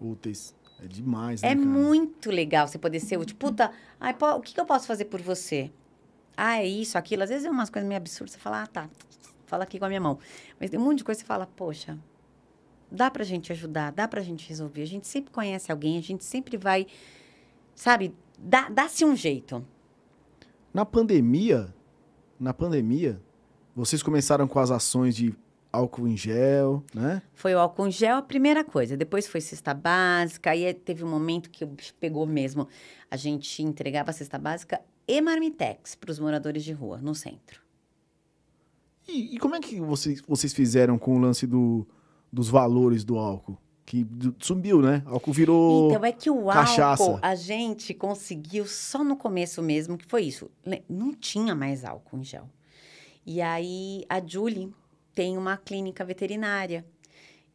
Úteis. É demais, né, É cara? muito legal você poder ser útil. Puta, ai, pô, o que, que eu posso fazer por você? Ah, é isso, aquilo. Às vezes é umas coisas meio absurdas. Você fala, ah, tá, fala aqui com a minha mão. Mas tem um monte de coisa que você fala, poxa, dá pra gente ajudar, dá pra gente resolver. A gente sempre conhece alguém, a gente sempre vai, sabe, dá- dá-se um jeito. Na pandemia, na pandemia, vocês começaram com as ações de álcool em gel, né? Foi o álcool em gel a primeira coisa. Depois foi cesta básica. Aí teve um momento que pegou mesmo. A gente entregava a cesta básica e marmitex para os moradores de rua, no centro. E, e como é que vocês, vocês fizeram com o lance do, dos valores do álcool? Que subiu, né? Álcool virou. Então é que o álcool cachaça. a gente conseguiu só no começo mesmo, que foi isso. Não tinha mais álcool em gel. E aí a Julie tem uma clínica veterinária.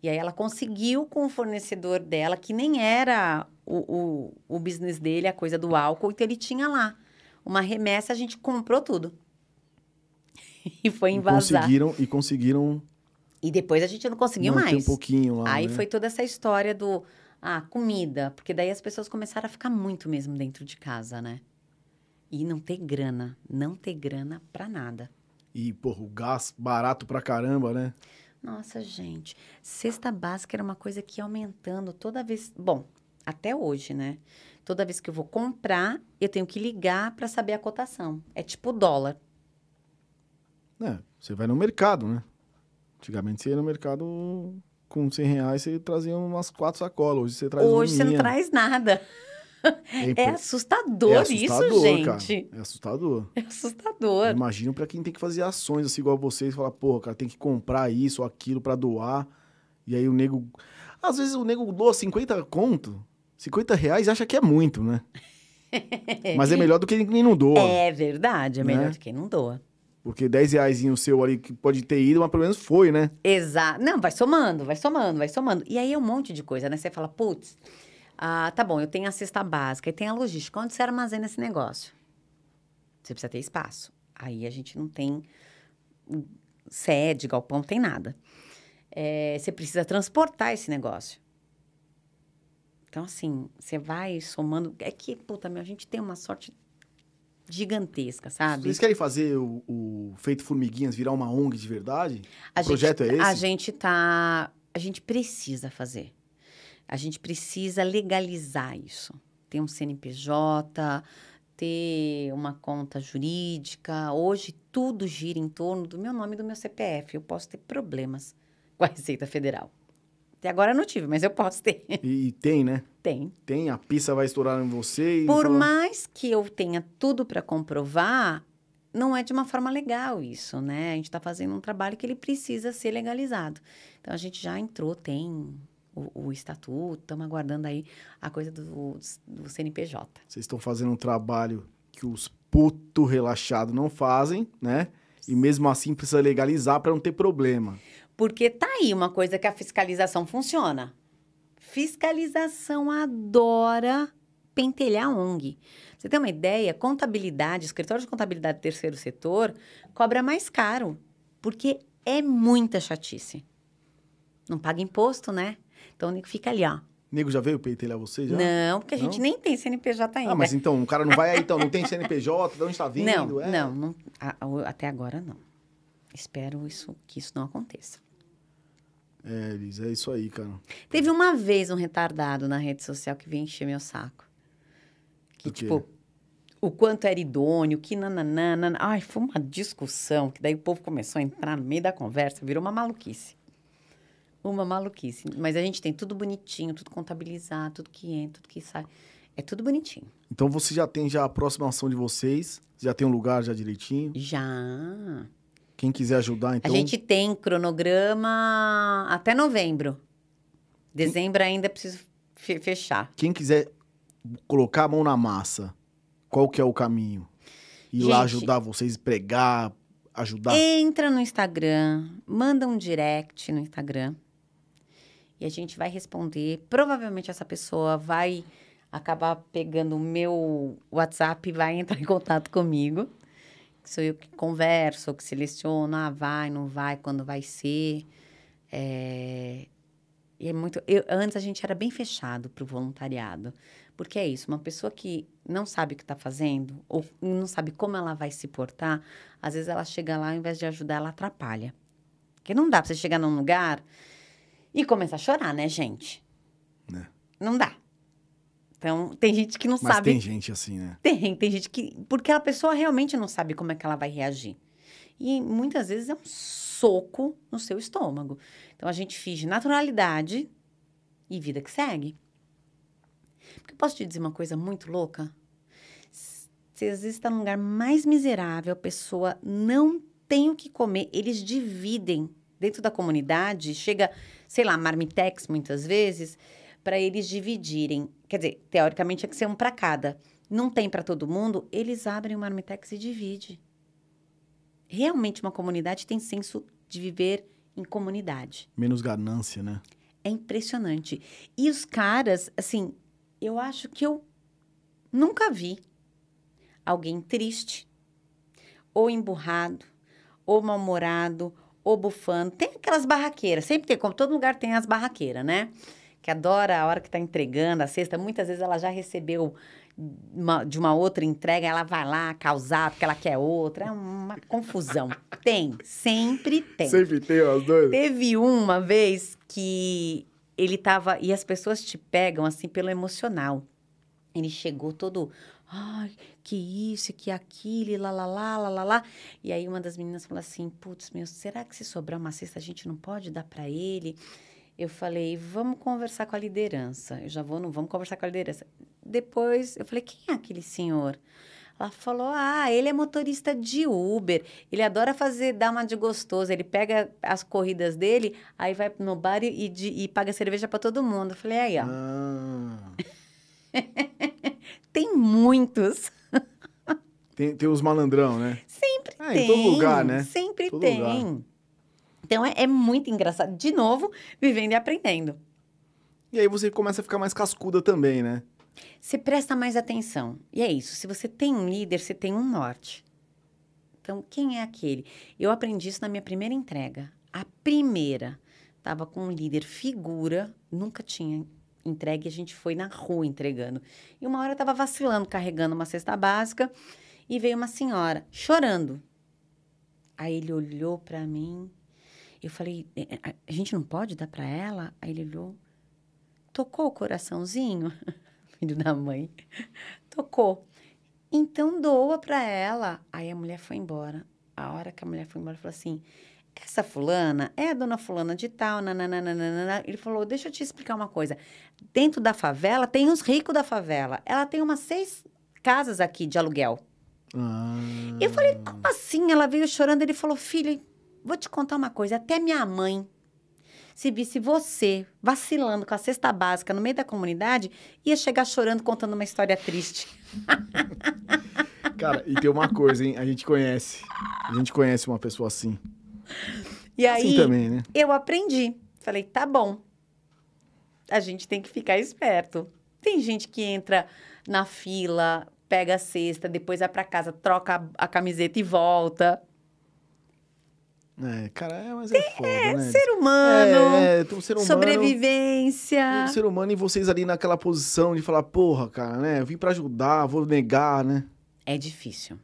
E aí ela conseguiu com o fornecedor dela, que nem era o, o, o business dele, a coisa do álcool, então ele tinha lá uma remessa, a gente comprou tudo. e foi e invasar. conseguiram E conseguiram E depois a gente não conseguiu mais. um pouquinho lá. Aí né? foi toda essa história do ah, comida, porque daí as pessoas começaram a ficar muito mesmo dentro de casa, né? E não ter grana, não ter grana pra nada. E, porra, o gás barato pra caramba, né? Nossa, gente, cesta básica era uma coisa que ia aumentando toda vez, bom, até hoje, né? Toda vez que eu vou comprar, eu tenho que ligar pra saber a cotação. É tipo dólar. É, você vai no mercado, né? Antigamente você ia no mercado com 100 reais, você trazia umas quatro sacolas. Hoje você traz hoje você não traz nada. É, É assustador, é assustador, isso, gente. cara. É assustador. É assustador. Imagino pra quem tem que fazer ações assim igual vocês, falar, porra, cara, tem que comprar isso ou aquilo pra doar. E aí o nego. Às vezes o nego doa 50 conto, 50 reais acha que é muito, né? Mas é melhor do que quem não doa. É verdade, é melhor Né? do que quem não doa. Porque 10 reais o seu ali que pode ter ido, mas pelo menos foi, né? Exato. Não, vai somando, vai somando, vai somando. E aí é um monte de coisa, né? Você fala, putz, ah, tá bom, eu tenho a cesta básica e tem a logística. Onde você armazena esse negócio? Você precisa ter espaço. Aí a gente não tem sede, galpão, não tem nada. É, você precisa transportar esse negócio. Então, assim, você vai somando. É que, puta, meu, a gente tem uma sorte gigantesca, sabe? Vocês querem fazer o, o Feito Formiguinhas virar uma ONG de verdade? A o projeto gente, é A esse? gente tá. A gente precisa fazer. A gente precisa legalizar isso. Ter um CNPJ, ter uma conta jurídica. Hoje tudo gira em torno do meu nome e do meu CPF. Eu posso ter problemas com a Receita Federal. Até agora eu não tive, mas eu posso ter. E, e tem, né? Tem. Tem, a pista vai estourar em você e. Por fala- mais que eu tenha tudo para comprovar, não é de uma forma legal isso, né? A gente está fazendo um trabalho que ele precisa ser legalizado. Então a gente já entrou, tem o, o estatuto, estamos aguardando aí a coisa do, do CNPJ. Vocês estão fazendo um trabalho que os puto relaxado não fazem, né? E mesmo assim precisa legalizar para não ter problema. Porque tá aí uma coisa que a fiscalização funciona. Fiscalização adora pentelhar ONG. Você tem uma ideia? Contabilidade, escritório de contabilidade do terceiro setor cobra mais caro, porque é muita chatice. Não paga imposto, né? Então fica ali, ó. Nego já veio pentelhar você já? Não, porque a gente Não? nem tem CNPJ ainda. Ah, mas então, o cara não vai aí, então, não tem CNPJ, de onde tá vindo? não, é. não, não, a- a- até agora não. Espero isso, que isso não aconteça. É, Elis, é isso aí, cara. Teve uma vez um retardado na rede social que veio encher meu saco. Que, tipo, o quanto era idôneo, que nananana. Ai, foi uma discussão, que daí o povo começou a entrar no meio da conversa, virou uma maluquice. Uma maluquice. Mas a gente tem tudo bonitinho, tudo contabilizado, tudo que entra, tudo que sai. É tudo bonitinho. Então você já tem já a próxima ação de vocês, já tem um lugar já direitinho. Já. Quem quiser ajudar, então. A gente tem cronograma até novembro. Dezembro ainda preciso fe- fechar. Quem quiser colocar a mão na massa, qual que é o caminho? Ir lá Gente- ajudar vocês, pregar, ajudar. Entra no Instagram, manda um direct no Instagram e a gente vai responder. Provavelmente essa pessoa vai acabar pegando o meu WhatsApp e vai entrar em contato comigo. Sou eu que converso, que seleciono, ah, vai, não vai, quando vai ser. É, E é muito. eu- antes a gente era bem fechado para o voluntariado. Porque é isso, uma pessoa que não sabe o que está fazendo, ou não sabe como ela vai se portar, às vezes ela chega lá, ao invés de ajudar, ela atrapalha. Porque não dá para você chegar num lugar e começar a chorar, né, gente? Né. Não dá. Então, tem gente que não Mas sabe. tem gente assim, né? Tem, tem gente que. Porque a pessoa realmente não sabe como é que ela vai reagir. E muitas vezes é um soco no seu estômago. Então a gente finge naturalidade e vida que segue. Porque eu posso te dizer uma coisa muito louca? Você às vezes está num lugar mais miserável, a pessoa não tem o que comer, eles dividem dentro da comunidade, chega, sei lá, marmitex muitas vezes, para eles dividirem. Quer dizer, teoricamente é que ser um para cada. Não tem para todo mundo, eles abrem o marmitex e dividem. Realmente uma comunidade tem senso de viver em comunidade. Menos ganância, né? É impressionante. E os caras, assim, eu acho que eu nunca vi alguém triste, ou emburrado, ou mal-humorado, ou bufando. Tem aquelas barraqueiras, sempre tem, como todo lugar tem as barraqueiras, né? Que adora a hora que tá entregando a cesta. Muitas vezes ela já recebeu uma- de uma outra entrega, ela vai lá causar porque ela quer outra. É uma confusão. Tem, sempre tem. Sempre tem as duas. Teve uma vez que ele tava. E as pessoas te pegam assim pelo emocional. Ele chegou todo. Ai, que isso, que aquilo, lá, lá, lá, lá, lá, lá. E aí uma das meninas falou assim: Putz, meu, será que se sobrar uma cesta a gente não pode dar para ele? Eu falei: Vamos conversar com a liderança. Eu já vou, não vamos conversar com a liderança. Depois eu falei: Quem é aquele senhor? Ela falou: Ah, ele é motorista de Uber. Ele adora fazer, dar uma de gostoso. Ele pega as corridas dele, aí vai no bar e, de- e paga cerveja para todo mundo. Eu falei: Aí, ó. Ah, Tem muitos. tem, tem os malandrão, né? Sempre É, tem. em todo lugar, né? Sempre Todo tem. lugar. Então é, é muito engraçado. De novo, vivendo e aprendendo. E aí você começa a ficar mais cascuda também, né? Você presta mais atenção. E é isso. Se você tem um líder, você tem um norte. Então, quem é aquele? Eu aprendi isso na minha primeira entrega. A primeira. Estava com um líder figura, nunca tinha entregue, a gente foi na rua entregando. E uma hora eu estava vacilando, carregando uma cesta básica, e veio uma senhora chorando. Aí ele olhou para mim, eu falei, "É, é, a gente não pode dar para ela? Aí ele olhou, tocou o coraçãozinho, filho da mãe, tocou. Então doa para ela. Aí a mulher foi embora. A hora que a mulher foi embora, falou assim: essa fulana é a dona fulana de tal, nananana. Ele falou, deixa eu te explicar uma coisa. Dentro da favela, tem os ricos da favela. Ela tem umas seis casas aqui de aluguel. Ah, Eu falei, como assim? Ela veio chorando. Ele falou, filha, vou te contar uma coisa. Até minha mãe, se visse você vacilando com a cesta básica no meio da comunidade, ia chegar chorando, contando uma história triste. Cara, e tem uma coisa, hein? A gente conhece. A gente conhece uma pessoa assim. E aí, Assim também, né? eu aprendi. Falei, tá bom. A gente tem que ficar esperto. Tem gente que entra na fila, pega a cesta, depois vai pra casa, troca a, a camiseta e volta. É, cara, é, mas é foda, né? Ser humano, É, é, um ser humano. sobrevivência. Um ser humano e vocês ali naquela posição de falar, porra, cara, né? Eu vim pra ajudar, vou negar, né? É difícil.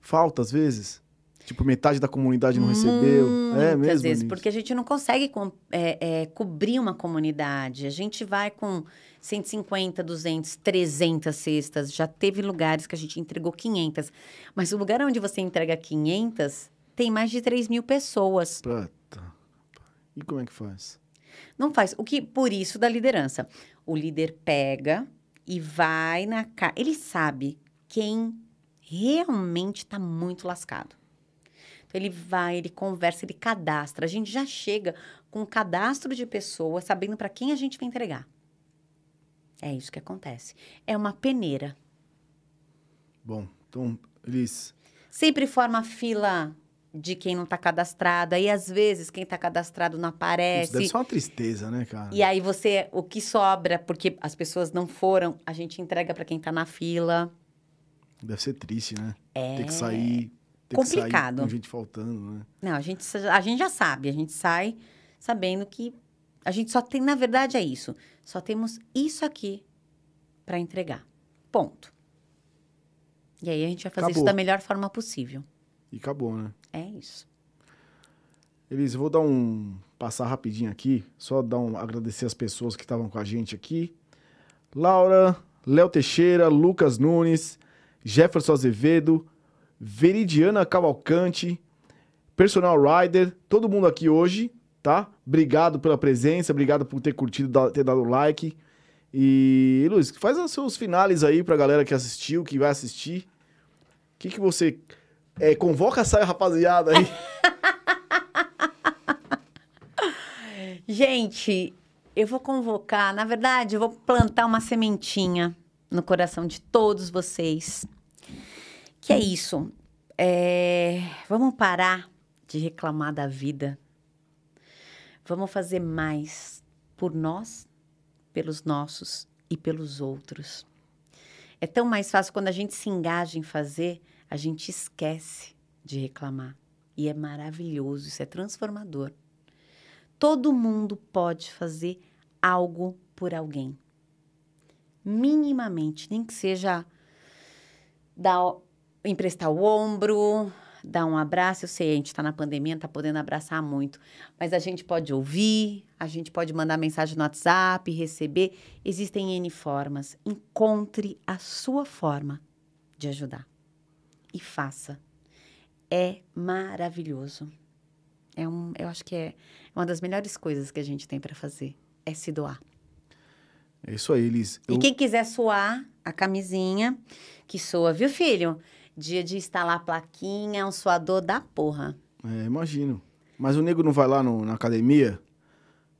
Falta às vezes. Tipo, metade da comunidade não recebeu. É Muitas mesmo. vezes, Anis? porque a gente não consegue é, é, cobrir uma comunidade. A gente vai com 150, 200, 300 cestas. Já teve lugares que a gente entregou 500. Mas o lugar onde você entrega 500 tem mais de 3 mil pessoas. Puta. E como é que faz? Não faz. O que, por isso, da liderança. O líder pega e vai na cara. Ele sabe quem realmente está muito lascado. Então, ele vai, ele conversa, ele cadastra. A gente já chega com um cadastro de pessoas, sabendo para quem a gente vai entregar. É isso que acontece. É uma peneira. Bom, então, eles. Sempre forma fila de quem não está cadastrado. Aí, às vezes, quem está cadastrado não Isso aparece. deve ser uma tristeza, né, cara? E aí você, o que sobra, porque as pessoas não foram, a gente entrega para quem tá na fila. Deve ser triste, né? É Ter que sair. Ter complicado. Que sair com gente faltando, né? Não, a gente, a gente já sabe, a gente sai sabendo que a gente só tem, na verdade é isso, só temos isso aqui para entregar. Ponto. E aí a gente vai fazer isso Acabou. da melhor forma possível. E acabou, né? É isso. Elis, eu vou dar um. passar rapidinho aqui, só dar um. agradecer as pessoas que estavam com a gente aqui. Laura, Léo Teixeira, Lucas Nunes, Jefferson Azevedo, Veridiana Cavalcante, Personal Rider, todo mundo aqui hoje, tá? Obrigado pela presença, obrigado por ter curtido, ter dado like. E, Luiz, faz os seus finales aí pra galera que assistiu, que vai assistir. O que, que você. É, convoca essa rapaziada aí. Gente, eu vou convocar, na verdade, eu vou plantar uma sementinha no coração de todos vocês. Que é isso. é, vamos parar de reclamar da vida. Vamos fazer mais por nós, pelos nossos e pelos outros. É tão mais fácil quando a gente se engaja em fazer, a gente esquece de reclamar. E é maravilhoso, isso é transformador. Todo mundo pode fazer algo por alguém. Minimamente, nem que seja dar, emprestar o ombro, dar um abraço. Eu sei, a gente está na pandemia, não está podendo abraçar muito, mas a gente pode ouvir, a gente pode mandar mensagem no WhatsApp, receber. Existem N formas. Encontre a sua forma de ajudar e faça. É maravilhoso. É um, eu acho que é uma das melhores coisas que a gente tem para fazer. É se doar. É isso aí. E Eu- quem quiser suar a camisinha, que soa, viu, filho? Dia de instalar a plaquinha, é um suador da porra. É, imagino. Mas o nego não vai lá no- na academia,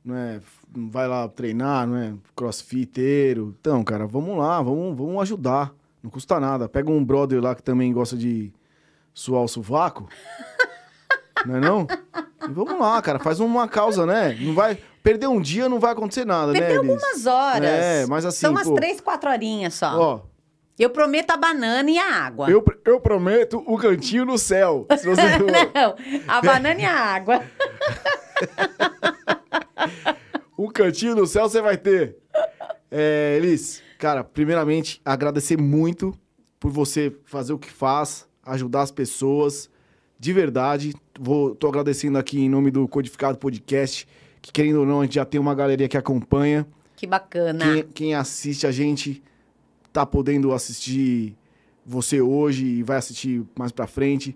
não é? Não vai lá treinar, não é? Crossfiteiro. Então, cara, vamos lá, vamos, vamos ajudar. Não custa nada. Pega um brother lá que também gosta de suar o sovaco. não é não? E vamos lá, cara, faz uma causa, né? Não vai... Perder um dia não vai acontecer nada, né, Perdeu Elis? algumas horas. É, mas assim, São umas pô, três, quatro horinhas só. Ó, Eu prometo a banana e a água. eu, eu prometo o cantinho no céu. Se você... Não, a banana e a água. Um cantinho no céu você vai ter. É, Elis, cara, primeiramente, agradecer muito por você fazer o que faz, ajudar as pessoas. De verdade, vou, tô agradecendo aqui em nome do Codificado Podcast, que querendo ou não, a gente já tem uma galeria que acompanha. Que bacana. Quem, quem assiste a gente tá podendo assistir você hoje e vai assistir mais pra frente,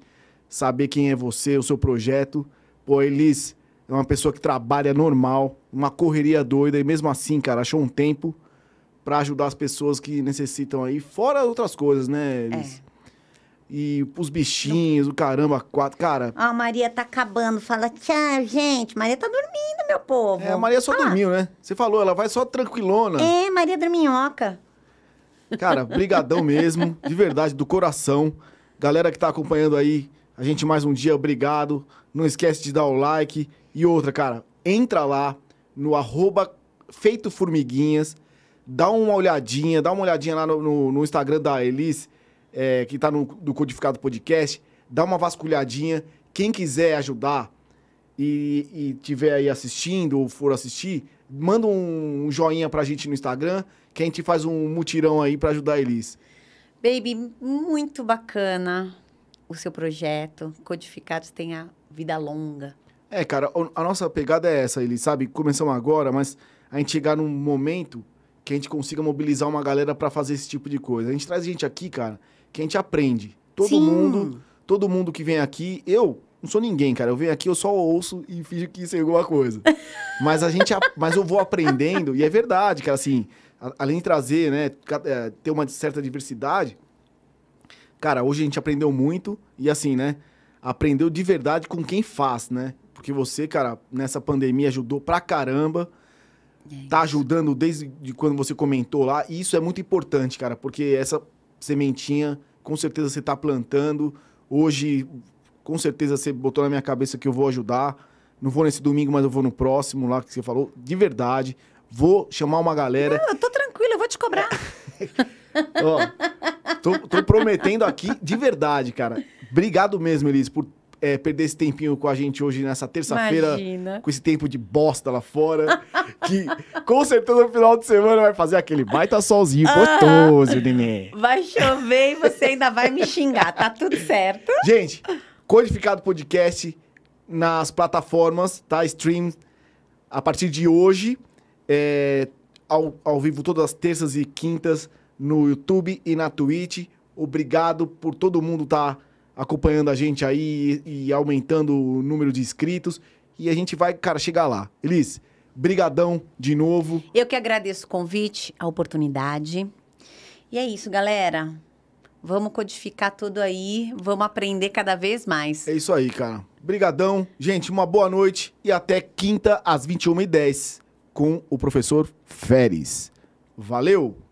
saber quem é você, o seu projeto. Pô, Elis é uma pessoa que trabalha normal, uma correria doida e mesmo assim, cara, achou um tempo pra ajudar as pessoas que necessitam aí, fora outras coisas, né, Elis? E os bichinhos, o caramba, quatro, cara. Ó, a Maria tá acabando. Fala tchau, gente. Maria tá dormindo, meu povo. É, a Maria só dormiu, né? Você falou, ela vai só tranquilona. É, Maria Dorminhoca. Cara, brigadão mesmo, de verdade, do coração. Galera que tá acompanhando aí, a gente mais um dia, obrigado. Não esquece de dar o like. E outra, cara, entra lá no arroba Feito Formiguinhas, dá uma olhadinha, dá uma olhadinha lá no, no, no Instagram da Elis, é, que tá no do Codificado Podcast, dá uma vasculhadinha. Quem quiser ajudar e, e tiver aí assistindo ou for assistir, manda um, joinha pra gente no Instagram, que a gente faz um mutirão aí pra ajudar a Elis. Baby, muito bacana o seu projeto. Codificados tem a vida longa. É, cara, a nossa pegada é essa, Elis, sabe? Começamos agora, mas a gente chegar num momento que a gente consiga mobilizar uma galera pra fazer esse tipo de coisa. A gente traz gente aqui, cara, que a gente aprende. Todo Sim. mundo, todo mundo que vem aqui, eu não sou ninguém, cara. Eu venho aqui, eu só ouço e finjo que sei alguma coisa. mas a gente, mas eu vou aprendendo e é verdade, cara, assim, além de trazer, né, é, ter uma certa diversidade, cara, hoje a gente aprendeu muito e assim, né, aprendeu de verdade com quem faz, né? Porque você, cara, nessa pandemia ajudou pra caramba. Tá ajudando desde de quando você comentou lá. E isso é muito importante, cara, porque essa sementinha, com certeza você tá plantando. Hoje, com certeza você botou na minha cabeça que eu vou ajudar. Não vou nesse domingo, mas eu vou no próximo lá que você falou. De verdade. Vou chamar uma galera. Eu tô tranquila, eu vou te cobrar. Ó, tô, tô prometendo aqui de verdade, cara. Obrigado mesmo, Elis, por é, perder esse tempinho com a gente hoje nessa terça-feira. Com esse tempo de bosta lá fora. que com certeza no final de semana vai fazer aquele baita solzinho gostoso, neném. Vai chover e você ainda vai me xingar, tá tudo certo. Gente, Codificado Podcast nas plataformas, tá? Stream a partir de hoje, é, ao, ao vivo todas as terças e quintas no YouTube e na Twitch. Obrigado por todo mundo estar acompanhando a gente aí e, aumentando o número de inscritos. E a gente vai, cara, chegar lá. Elis, brigadão de novo. Eu que agradeço o convite, a oportunidade. E é isso, galera. Vamos codificar tudo aí, vamos aprender cada vez mais. É isso aí, cara. Brigadão. Gente, uma boa noite e até quinta às 21h10 com o professor Feres. Valeu!